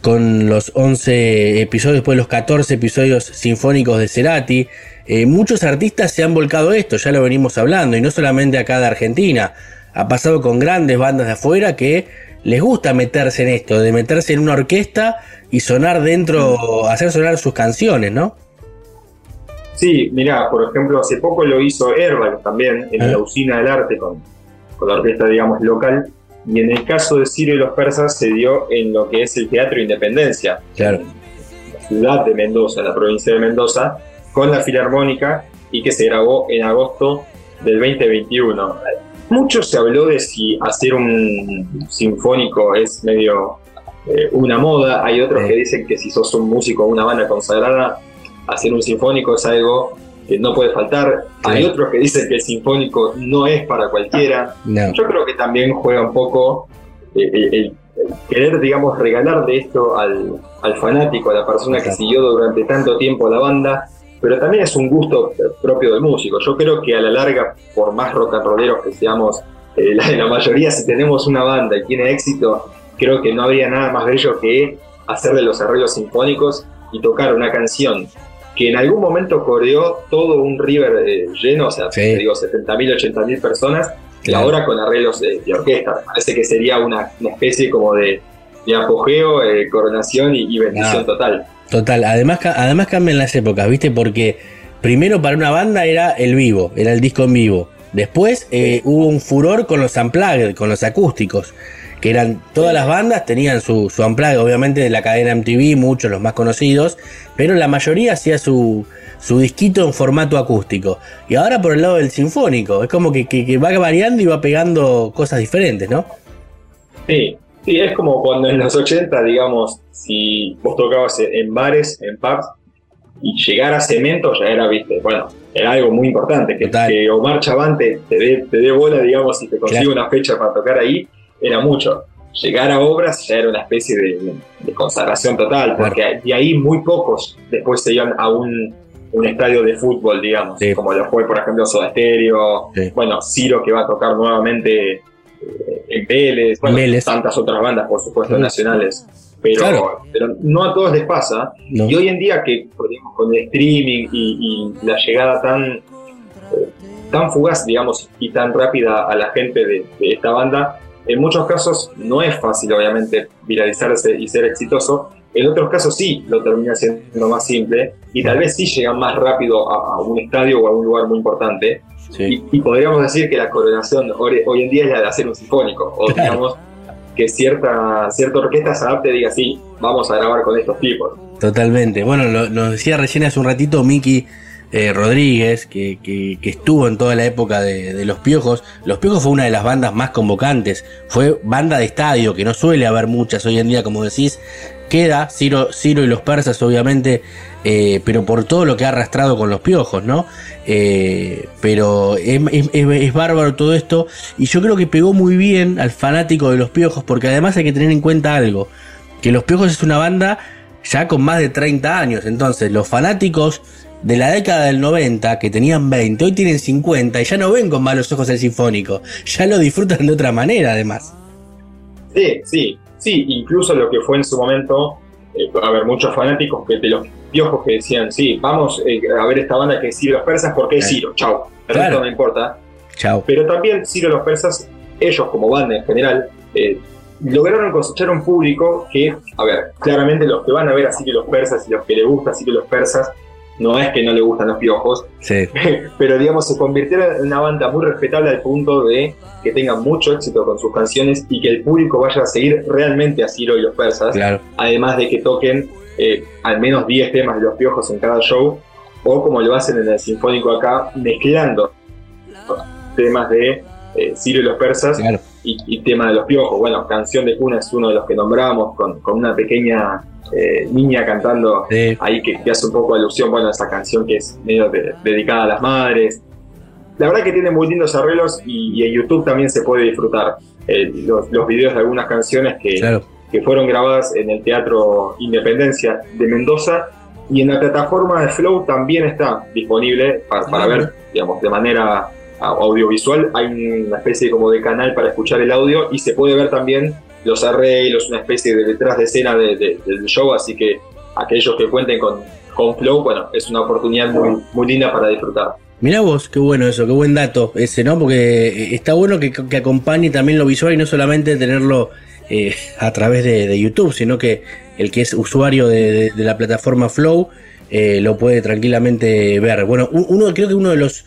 con los 11 episodios, después los 14 episodios sinfónicos de Cerati. Eh, muchos artistas se han volcado a esto, ya lo venimos hablando, y no solamente acá de Argentina. Ha pasado con grandes bandas de afuera que les gusta meterse en esto, de meterse en una orquesta y sonar dentro, hacer sonar sus canciones, ¿no?
Sí, mirá, por ejemplo, hace poco lo hizo Airbag también en
Ah.
la usina del arte con, con la orquesta, digamos, local. Y en el caso de Sirio y los persas se dio en lo que es el Teatro Independencia,
Claro.
la ciudad de Mendoza, la provincia de Mendoza, con la Filarmónica y que se grabó en agosto del 2021. Mucho se habló de si hacer un sinfónico es medio eh, una moda. Hay otros que dicen que si sos un músico o una banda consagrada, hacer un sinfónico es algo que no puede faltar. Hay otros que dicen que el sinfónico no es para cualquiera.
No.
Yo creo que también juega un poco eh, el, el- el querer, digamos, regalar de esto al, al fanático, a la persona que siguió durante tanto tiempo la banda, pero también es un gusto eh, propio del músico. Yo creo que a la larga, por más rock and rolleros que seamos, eh, la, la mayoría, si tenemos una banda y tiene éxito, creo que no habría nada más bello que hacerle los arreglos sinfónicos y tocar una canción que en algún momento coreó todo un River eh, lleno, o sea,
Sí.
digo, 70.000, 80.000 personas, y ahora con arreglos de, de orquesta. Me parece que sería una, una especie como de, de apogeo, eh, coronación y, y bendición total.
Total, además, además cambian las épocas, ¿viste? Porque primero para una banda era el vivo, era el disco en vivo. Después eh, hubo un furor con los unplugged, con los acústicos, que eran todas las bandas tenían su, su unplugged, obviamente de la cadena MTV, muchos los más conocidos, pero la mayoría hacía su, su disquito en formato acústico. Y ahora por el lado del sinfónico, es como que, que- que va variando y va pegando cosas diferentes, ¿no?
Sí, sí, es como cuando en los 80, digamos, si vos tocabas en- bares, en pubs, y llegar a cemento ya era, viste, bueno, era algo muy importante. Que, que Omar Chavante te dé, te dé bola, digamos, y te consiga
Claro.
una fecha para tocar ahí, era mucho. Llegar a obras ya era una especie de, de consagración total, porque de ahí muy pocos después se iban a un, un estadio de fútbol, digamos,
Sí.
como lo fue, por ejemplo, Soda Stereo,
Sí.
bueno, Ciro que va a tocar nuevamente en Vélez, bueno,
Vélez.
tantas otras bandas, por supuesto, nacionales. Pero,
Claro.
pero no a todos les pasa.
No.
Y hoy en día que digamos, con el streaming y, y la llegada tan, eh, tan fugaz, digamos, y tan rápida a la gente de, de esta banda, en muchos casos no es fácil, obviamente, viralizarse y ser exitoso. En otros casos sí lo termina siendo más simple y tal vez sí llegan más rápido a, a un estadio o a un lugar muy importante.
Sí.
Y, y podríamos decir que la coronación hoy, hoy en día es la de hacer un sinfónico, o digamos que cierta, cierta orquesta se adapte y diga, sí, vamos a grabar con estos tipos.
Totalmente. Bueno, lo, nos decía recién hace un ratito Miki eh, Rodríguez, que, que- que estuvo en toda la época de, de Los Piojos. Los Piojos fue una de las bandas más convocantes. Fue banda de estadio, que no suele haber muchas hoy en día, como decís. Queda Ciro, Ciro y los persas, obviamente, eh, pero por todo lo que ha arrastrado con los piojos, ¿no? Eh, pero es, es- es- bárbaro todo esto. Y yo creo que pegó muy bien al fanático de los piojos, porque además hay que tener en cuenta algo: que los piojos es una banda ya con más de 30 años. Entonces, los fanáticos de la década del 90, que tenían 20, hoy tienen 50 y ya no ven con malos ojos el sinfónico. Ya lo disfrutan de otra manera, además.
Sí, sí, sí, incluso lo que fue en su momento, eh, a ver, muchos fanáticos que de los piojos que decían, sí, vamos eh, a ver esta banda que es Ciro los Persas porque es. Ciro, chau, el
Claro.
resto no importa.
Chao.
Pero también Ciro los Persas, ellos como banda en general, eh, lograron cosechar un público que, a ver, claramente los que van a ver a Ciro los Persas y los que le gusta Ciro los Persas, no es que no le gustan los piojos,
Sí.
pero digamos se convirtieron en una banda muy respetable al punto de que tengan mucho éxito con sus canciones y que el público vaya a seguir realmente a Ciro y los persas,
Claro.
además de que toquen eh, al menos 10 temas de los piojos en cada show, o como lo hacen en el Sinfónico acá, mezclando temas de eh, Ciro y los persas
Claro.
Y, y tema de los piojos. Bueno, Canción de Cuna es uno de los que nombramos, con, con una pequeña eh, niña cantando
Sí.
ahí que, que hace un poco alusión bueno, a esa canción que es medio de- dedicada a las madres. La verdad que tiene muy lindos arreglos y, y en YouTube también se puede disfrutar eh, los, los videos de algunas canciones que,
Claro.
que fueron grabadas en el Teatro Independencia de Mendoza y en la plataforma de Flow también está disponible para, para ver, digamos, de manera audiovisual. Hay una especie como de canal para escuchar el audio y se puede ver también los arreglos, una especie de detrás de escena de- de- del show, así que aquellos que cuenten con, con Flow, bueno, es una oportunidad muy, muy linda para disfrutar.
Mirá vos, qué bueno eso, qué buen dato ese, ¿no? Porque eh, está bueno que, acompañe también lo visual y no solamente tenerlo eh, a través de, YouTube, sino que el que es usuario de, la plataforma Flow eh, lo puede tranquilamente ver. Bueno, un- uno creo que uno de los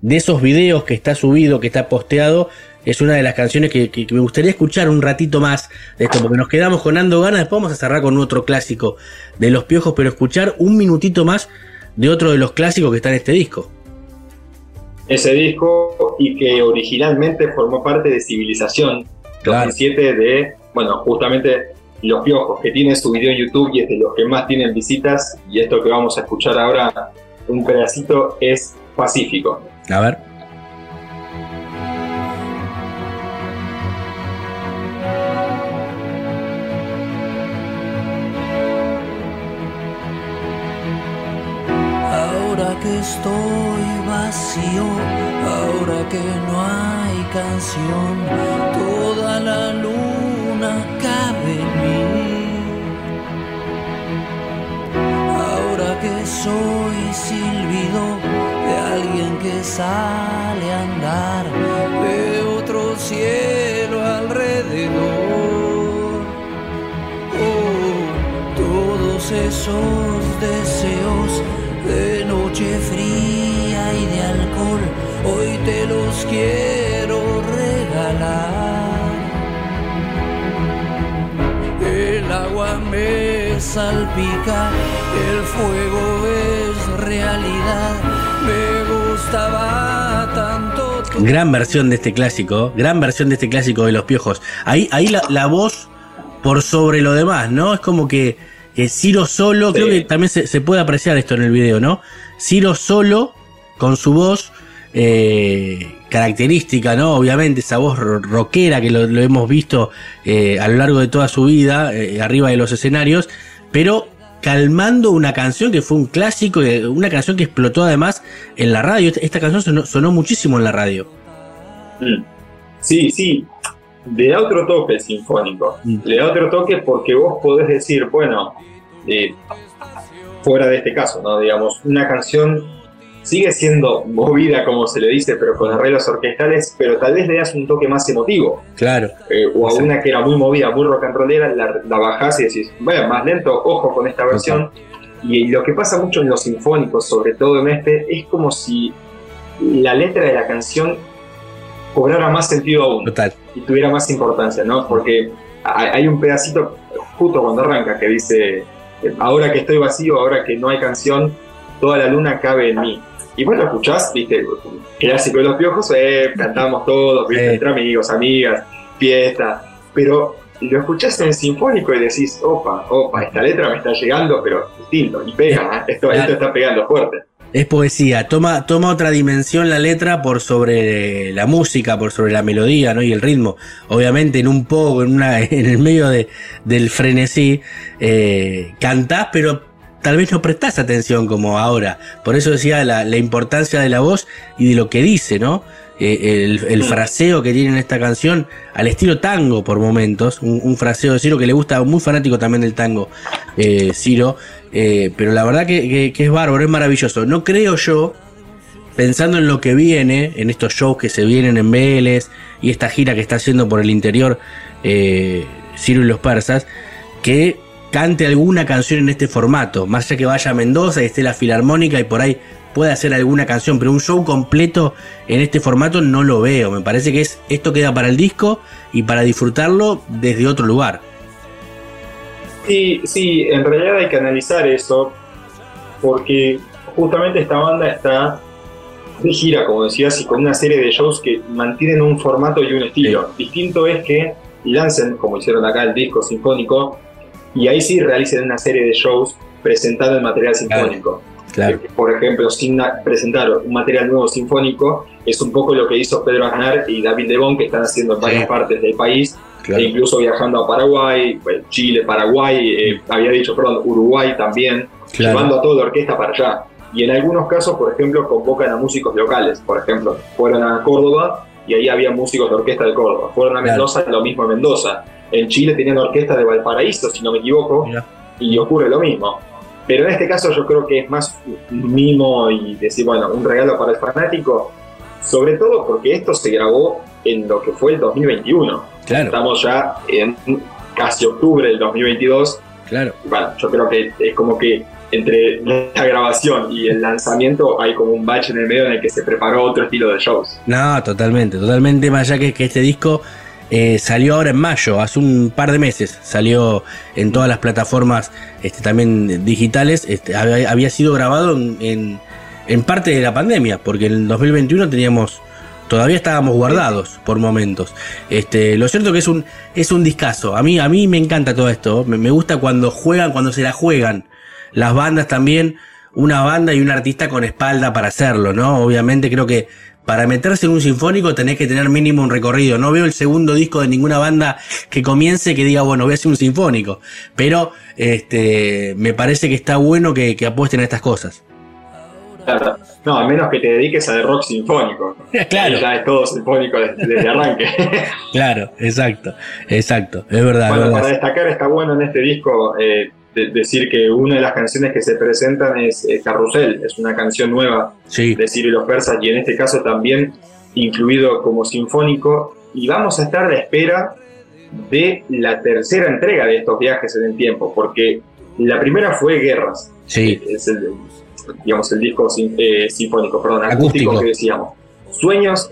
de esos videos que está subido, que está posteado, es una de las canciones que, que- que me gustaría escuchar un ratito más de esto, porque nos quedamos con Ando Ganas, después vamos a cerrar con otro clásico de los piojos, pero escuchar un minutito más de otro de los clásicos que está en este disco.
Ese disco y que originalmente formó parte de Civilización,
Claro.
2007 de, bueno, justamente Los Piojos, que tiene su video en YouTube y es de los que más tienen visitas. Y esto que vamos a escuchar ahora, un pedacito, es Pacífico.
A ver.
Ahora que estoy vacío, ahora que no hay canción, toda la luna cabe en mí. Ahora que soy silbido que sale a andar de otro cielo alrededor.
Oh, todos esos deseos de noche fría y de alcohol, hoy te los quiero regalar. El agua me salpica, el fuego es realidad. Me gustaba tanto. tu-
Gran versión de este clásico, gran versión de este clásico de los piojos. Ahí, ahí la, la voz por sobre lo demás, ¿no? Es como que, que Ciro solo, creo que también se, se puede apreciar esto en el video, ¿no? Ciro solo, con su voz eh, característica, ¿no? Obviamente, esa voz ro- rockera que lo, lo hemos visto eh, a lo largo de toda su vida, eh, arriba de los escenarios, pero calmando una canción que fue un clásico, eh, una canción que explotó además en la radio. Esta, esta canción sonó, sonó muchísimo en la radio.
Mm. Sí, sí. Le da otro toque sinfónico.
Mm.
Le da otro toque porque vos podés decir, bueno, eh, fuera de este caso, ¿no? Digamos, una canción sigue siendo movida, como se le dice, pero con arreglos orquestales, pero tal vez le das un toque más emotivo.
Claro.
Eh, o a
Exacto.
una que era muy movida, muy rock and rollera, la, la bajás y decís, bueno, más lento, ojo con esta versión. Y lo que pasa mucho en los sinfónicos, sobre todo en este, es como si la letra de la canción cobrara más sentido aún
Total.
y tuviera más importancia, ¿no? Porque hay un pedacito justo cuando arranca que dice, ahora que estoy vacío, ahora que no hay canción, toda la luna cabe en mí. Y bueno, escuchás, viste, clásico de los piojos, eh, cantamos todos, viste, entre amigos, amigas, fiesta, pero lo escuchás en sinfónico y decís, opa, opa, esta letra me está llegando, pero distinto, y pega, ¿eh? esto,
Claro.
esto está pegando fuerte.
Es poesía, toma, toma otra dimensión la letra por sobre la música, por sobre la melodía, ¿no? Y el ritmo. Obviamente en un poco, en una, en el medio de, del frenesí, eh, cantás, pero tal vez no prestás atención como ahora. Por eso decía la, la importancia de la voz y de lo que dice, ¿no? Eh, el, el fraseo que tiene en esta canción, al estilo tango por momentos, un, un fraseo de Ciro que le gusta, muy fanático también del tango, eh, Ciro, eh, pero la verdad que, que- que es bárbaro, es maravilloso. No creo yo, pensando en lo que viene, en estos shows que se vienen en Vélez y esta gira que está haciendo por el interior Ciro y los persas, que cante alguna canción en este formato, más allá que vaya a Mendoza y esté la filarmónica y por ahí pueda hacer alguna canción, pero un show completo en este formato no lo veo. Me parece que es esto queda para el disco y para disfrutarlo desde otro lugar.
Sí, sí, en realidad hay que analizar eso, porque justamente esta banda está de gira, como decías, y con una serie de shows que mantienen un formato y un estilo. Distinto es que lancen, como hicieron acá, el disco sinfónico, y ahí sí realicen una serie de shows presentando el material sinfónico.
Claro.
Eh, Por ejemplo, sin presentar un material nuevo sinfónico, es un poco lo que hizo Pedro Aznar y David Lebón, que están haciendo en varias
Sí.
partes del país,
Claro.
e incluso viajando a Paraguay, Chile, Paraguay, eh, había dicho, perdón, Uruguay también,
Claro.
llevando a toda la orquesta para allá. Y en algunos casos, por ejemplo, convocan a músicos locales. Por ejemplo, fueron a Córdoba y ahí había músicos de orquesta de Córdoba. Fueron a
Claro.
Mendoza, lo mismo en Mendoza. En Chile tenían orquesta de Valparaíso, si no me equivoco,
Mira.
y ocurre lo mismo. Pero en este caso yo creo que es más un mimo y decir, bueno, un regalo para el fanático, sobre todo porque esto se grabó en lo que fue el 2021.
Claro,
Estamos ya en casi octubre del 2022.
claro.
Bueno, yo creo que es como que entre la grabación y el lanzamiento hay como un bache en el medio en el que se preparó otro estilo de shows.
No, totalmente, totalmente. Más allá que, que este disco eh, salió ahora en mayo, hace un par de meses. Salió en todas las plataformas este, también digitales. Este, había, sido grabado en, en- en parte de la pandemia, porque en el 2021 teníamos. Todavía estábamos guardados por momentos. Este, lo cierto que es un, es un discazo. A mí, a mí me encanta todo esto. Me, me gusta cuando juegan, cuando se la juegan. Las bandas también, una banda y un artista con espalda para hacerlo, ¿no? Obviamente creo que para meterse en un sinfónico tenés que tener mínimo un recorrido. No veo el segundo disco de ninguna banda que comience que diga, bueno, voy a hacer un sinfónico. Pero este, me parece que está bueno que, que apuesten a estas cosas.
Claro. No, a menos que te dediques a de rock sinfónico.
Claro.
Ya es todo sinfónico desde, desde arranque.
Claro, exacto, exacto, es verdad. es
bueno,
verdad.
para destacar está bueno en este disco eh, de- decir que una de las canciones que se presentan es eh, Carrusel, es una canción nueva
Sí,
de Ciro y los Persas y en este caso también incluido como sinfónico y vamos a estar a la espera de la tercera entrega de estos viajes en el tiempo porque La primera fue Guerras.
Sí.
Es el, digamos, el disco sin- eh, sinfónico, perdón, acústico,
Acústico.
que decíamos. Sueños,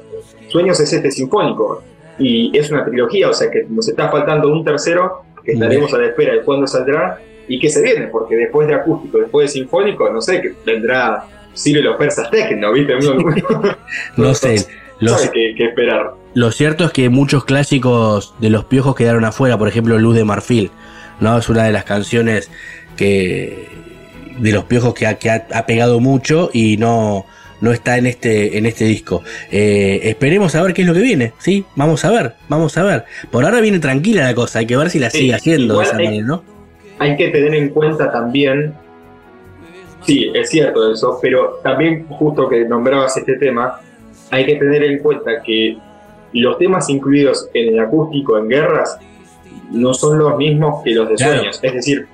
Sueños es este sinfónico. Y es una trilogía, o sea que nos está faltando un tercero que estaremos a la espera de cuándo saldrá y que se viene, porque después de acústico, después de sinfónico, no sé, que vendrá Ciro y los persas Tecno, ¿viste?
No sé. Los,
sabe qué, qué esperar.
Lo cierto es que muchos clásicos de los piojos quedaron afuera, por ejemplo Luz de Marfil, ¿no? Es una de las canciones que de los piojos que ha, que ha- ha pegado mucho y no, no está en este, en este disco. Eh, esperemos a ver qué es lo que viene, ¿sí? Vamos a ver, vamos a ver. Por ahora viene tranquila la cosa, hay que ver si la
Sí,
sigue haciendo de esa
hay-
manera, ¿no?
Hay que tener en cuenta también, sí, es cierto eso, pero también justo que nombrabas este tema, hay que tener en cuenta que los temas incluidos en el acústico en guerras no son los mismos que los de
Claro.
sueños. Es decir,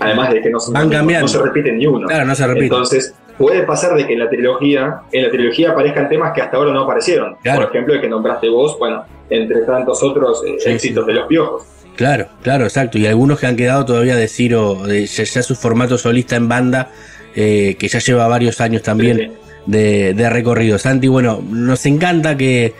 además de que no, son
Van
no se repiten ni uno.
Claro, no se repite.
Entonces, puede pasar de que en la trilogía, en la trilogía aparezcan temas que hasta ahora no aparecieron.
Claro.
Por ejemplo, el que nombraste vos, bueno, entre tantos otros eh,
Sí,
éxitos de los piojos.
Claro, claro, exacto. Y algunos que han quedado todavía de Ciro, de ya, ya su formato solista en banda, eh, que ya lleva varios años también
Sí.
de, de recorrido. Santi, bueno, nos encanta que,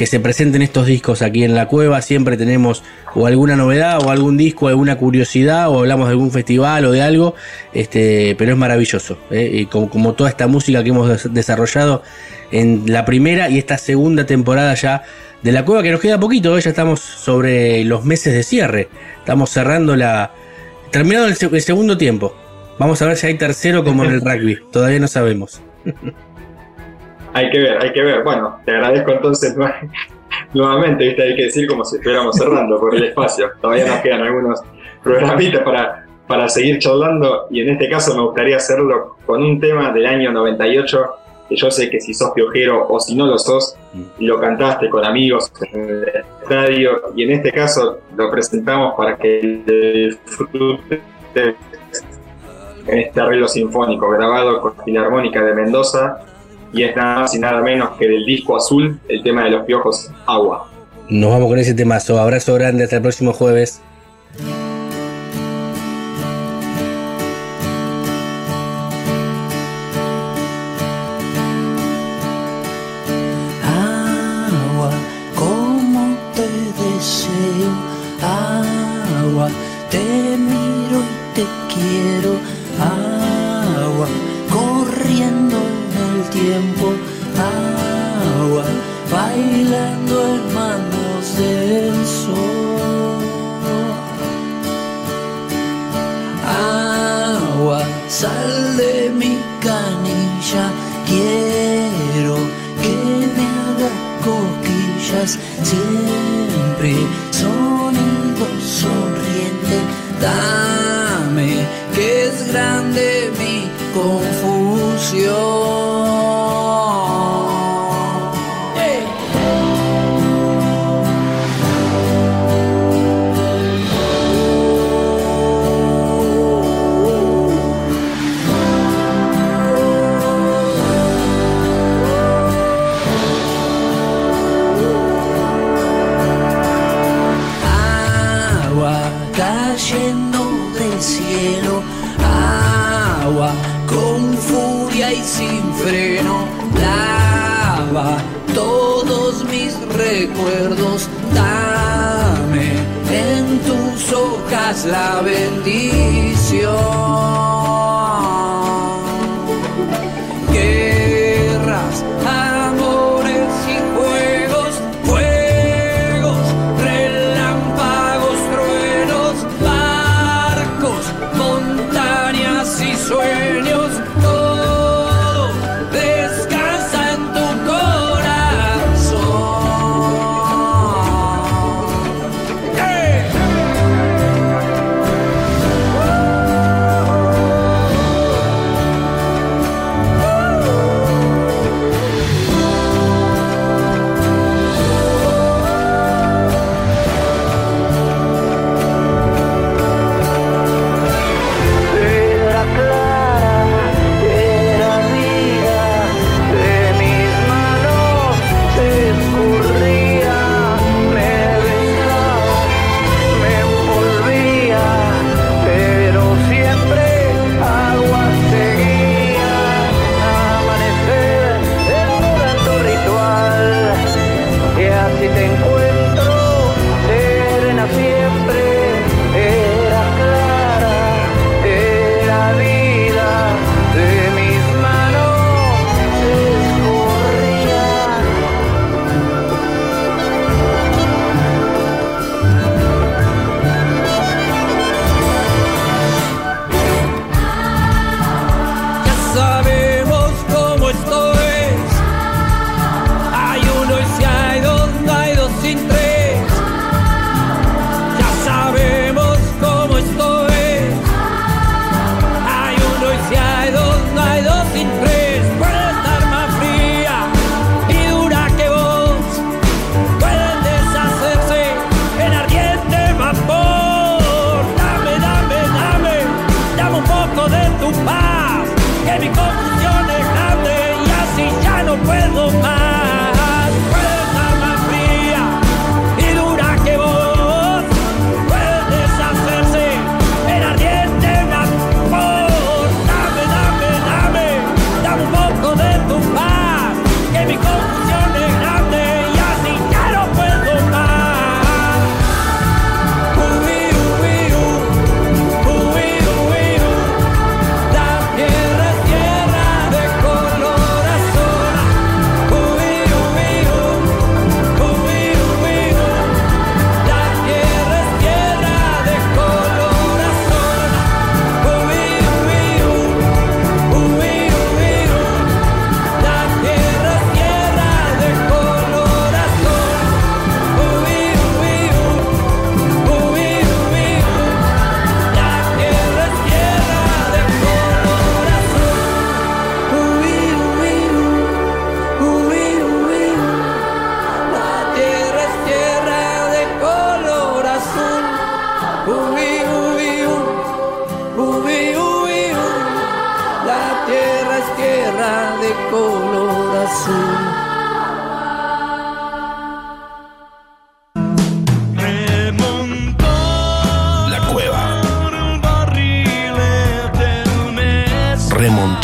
que se presenten estos discos aquí en la cueva. Siempre tenemos o alguna novedad, o algún disco, alguna curiosidad, o hablamos de algún festival o de algo. Este, pero es maravilloso. ¿eh? Y como, toda esta música que hemos des- desarrollado en la primera y esta segunda temporada ya de la cueva, que nos queda poquito, ¿eh? ya estamos sobre los meses de cierre. Estamos cerrando la. Terminado el segundo tiempo. Vamos a ver si hay tercero como en el rugby. Todavía no sabemos.
Hay que ver, hay que ver. Bueno, te agradezco entonces nue- nuevamente, ¿viste? hay que decir como si estuviéramos cerrando por el espacio. Todavía nos quedan algunos programitas para, para seguir charlando y en este caso me gustaría hacerlo con un tema del año 98 que yo sé que si sos piojero o si no lo sos, lo cantaste con amigos en el estadio y en este caso lo presentamos para que disfruten en este arreglo sinfónico grabado con Filarmónica de Mendoza y es nada más y nada menos que del disco azul, el tema de los piojos, Agua.
Nos vamos con ese temazo. Abrazo grande. Hasta el próximo jueves.
Agua, como te deseo, agua, te miro y te quiero, agua, sal de mi canilla, quiero que me haga coquillas, siempre sonido sonriente, dame que es grande mi confusión. La bendición.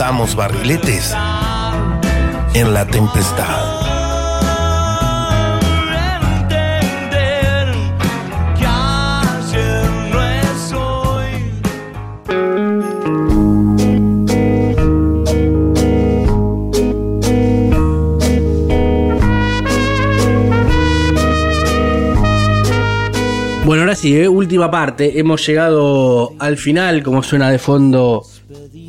Remontamos barriletes en la tempestad.
Bueno, ahora sí, ¿eh? última parte. Hemos llegado al final, como suena de fondo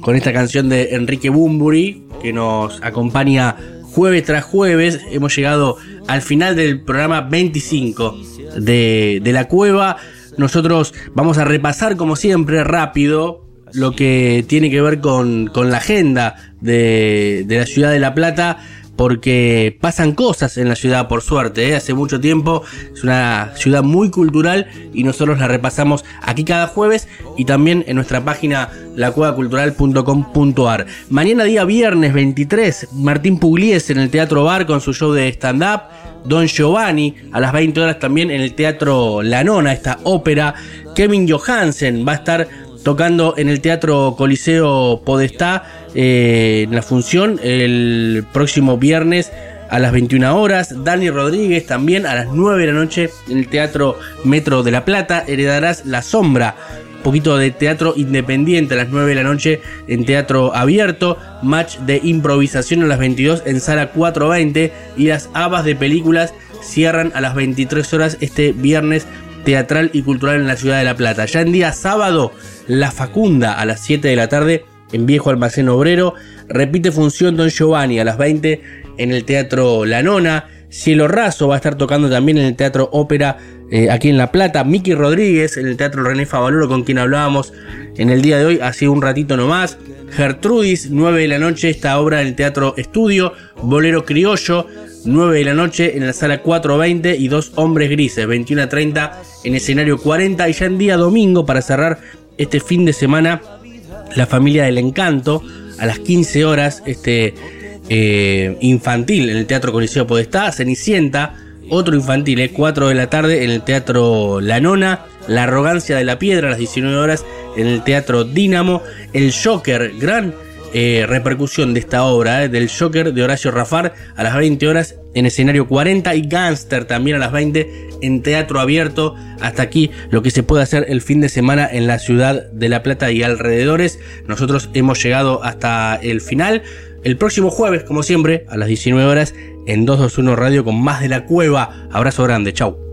con esta canción de Enrique Bumburi, que nos acompaña jueves tras jueves. Hemos llegado al final del programa 25 de, de La Cueva. Nosotros vamos a repasar, como siempre, rápido lo que tiene que ver con, con la agenda de, de la ciudad de La Plata porque pasan cosas en la ciudad, por suerte. ¿eh? Hace mucho tiempo es una ciudad muy cultural y nosotros la repasamos aquí cada jueves y también en nuestra página lacuevacultural.com.ar. Mañana, día viernes 23, Martín Pugliese en el Teatro Bar con su show de stand-up. Don Giovanni a las 20 horas también en el Teatro La Nona, esta ópera. Kevin Johansen va a estar tocando en el Teatro Coliseo Podestá eh, en la función el próximo viernes a las 21 horas. Dani Rodríguez también a las 9 de la noche en el Teatro Metro de La Plata. Heredarás La Sombra. Un poquito de teatro independiente a las 9 de la noche en teatro abierto. Match de improvisación a las 22 en sala 420. Y las habas de películas cierran a las 23 horas este viernes teatral y cultural en la ciudad de La Plata. Ya en día sábado, La Facunda a las 7 de la tarde en Viejo Almacén Obrero. Repite función Don Giovanni a las 20 en el Teatro La Nona. Cielo Raso va a estar tocando también en el Teatro Ópera eh, aquí en La Plata. Miki Rodríguez en el Teatro René Favaloro con quien hablábamos en el día de hoy, hace un ratito nomás. Gertrudis, 9 de la noche, esta obra en el Teatro Estudio. Bolero Criollo, 9 de la noche en la sala 420 y Dos Hombres Grises, 21 a 30 en escenario 40 y ya en día domingo para cerrar este fin de semana La Familia del Encanto a las 15 horas este eh, infantil en el Teatro Coliseo Podestá, Cenicienta, otro infantil, eh, 4 de la tarde en el Teatro La Nona, La Arrogancia de la Piedra a las 19 horas en el Teatro Dínamo, El Joker, gran eh, repercusión de esta obra, eh, del Joker de Horacio Rafar a las 20 horas en escenario 40 y Gangster también a las 20 en teatro abierto. Hasta aquí lo que se puede hacer el fin de semana en la ciudad de La Plata y alrededores. Nosotros hemos llegado hasta el final. El próximo jueves, como siempre, a las 19 horas en 221 Radio con más de la cueva. Abrazo grande, chau.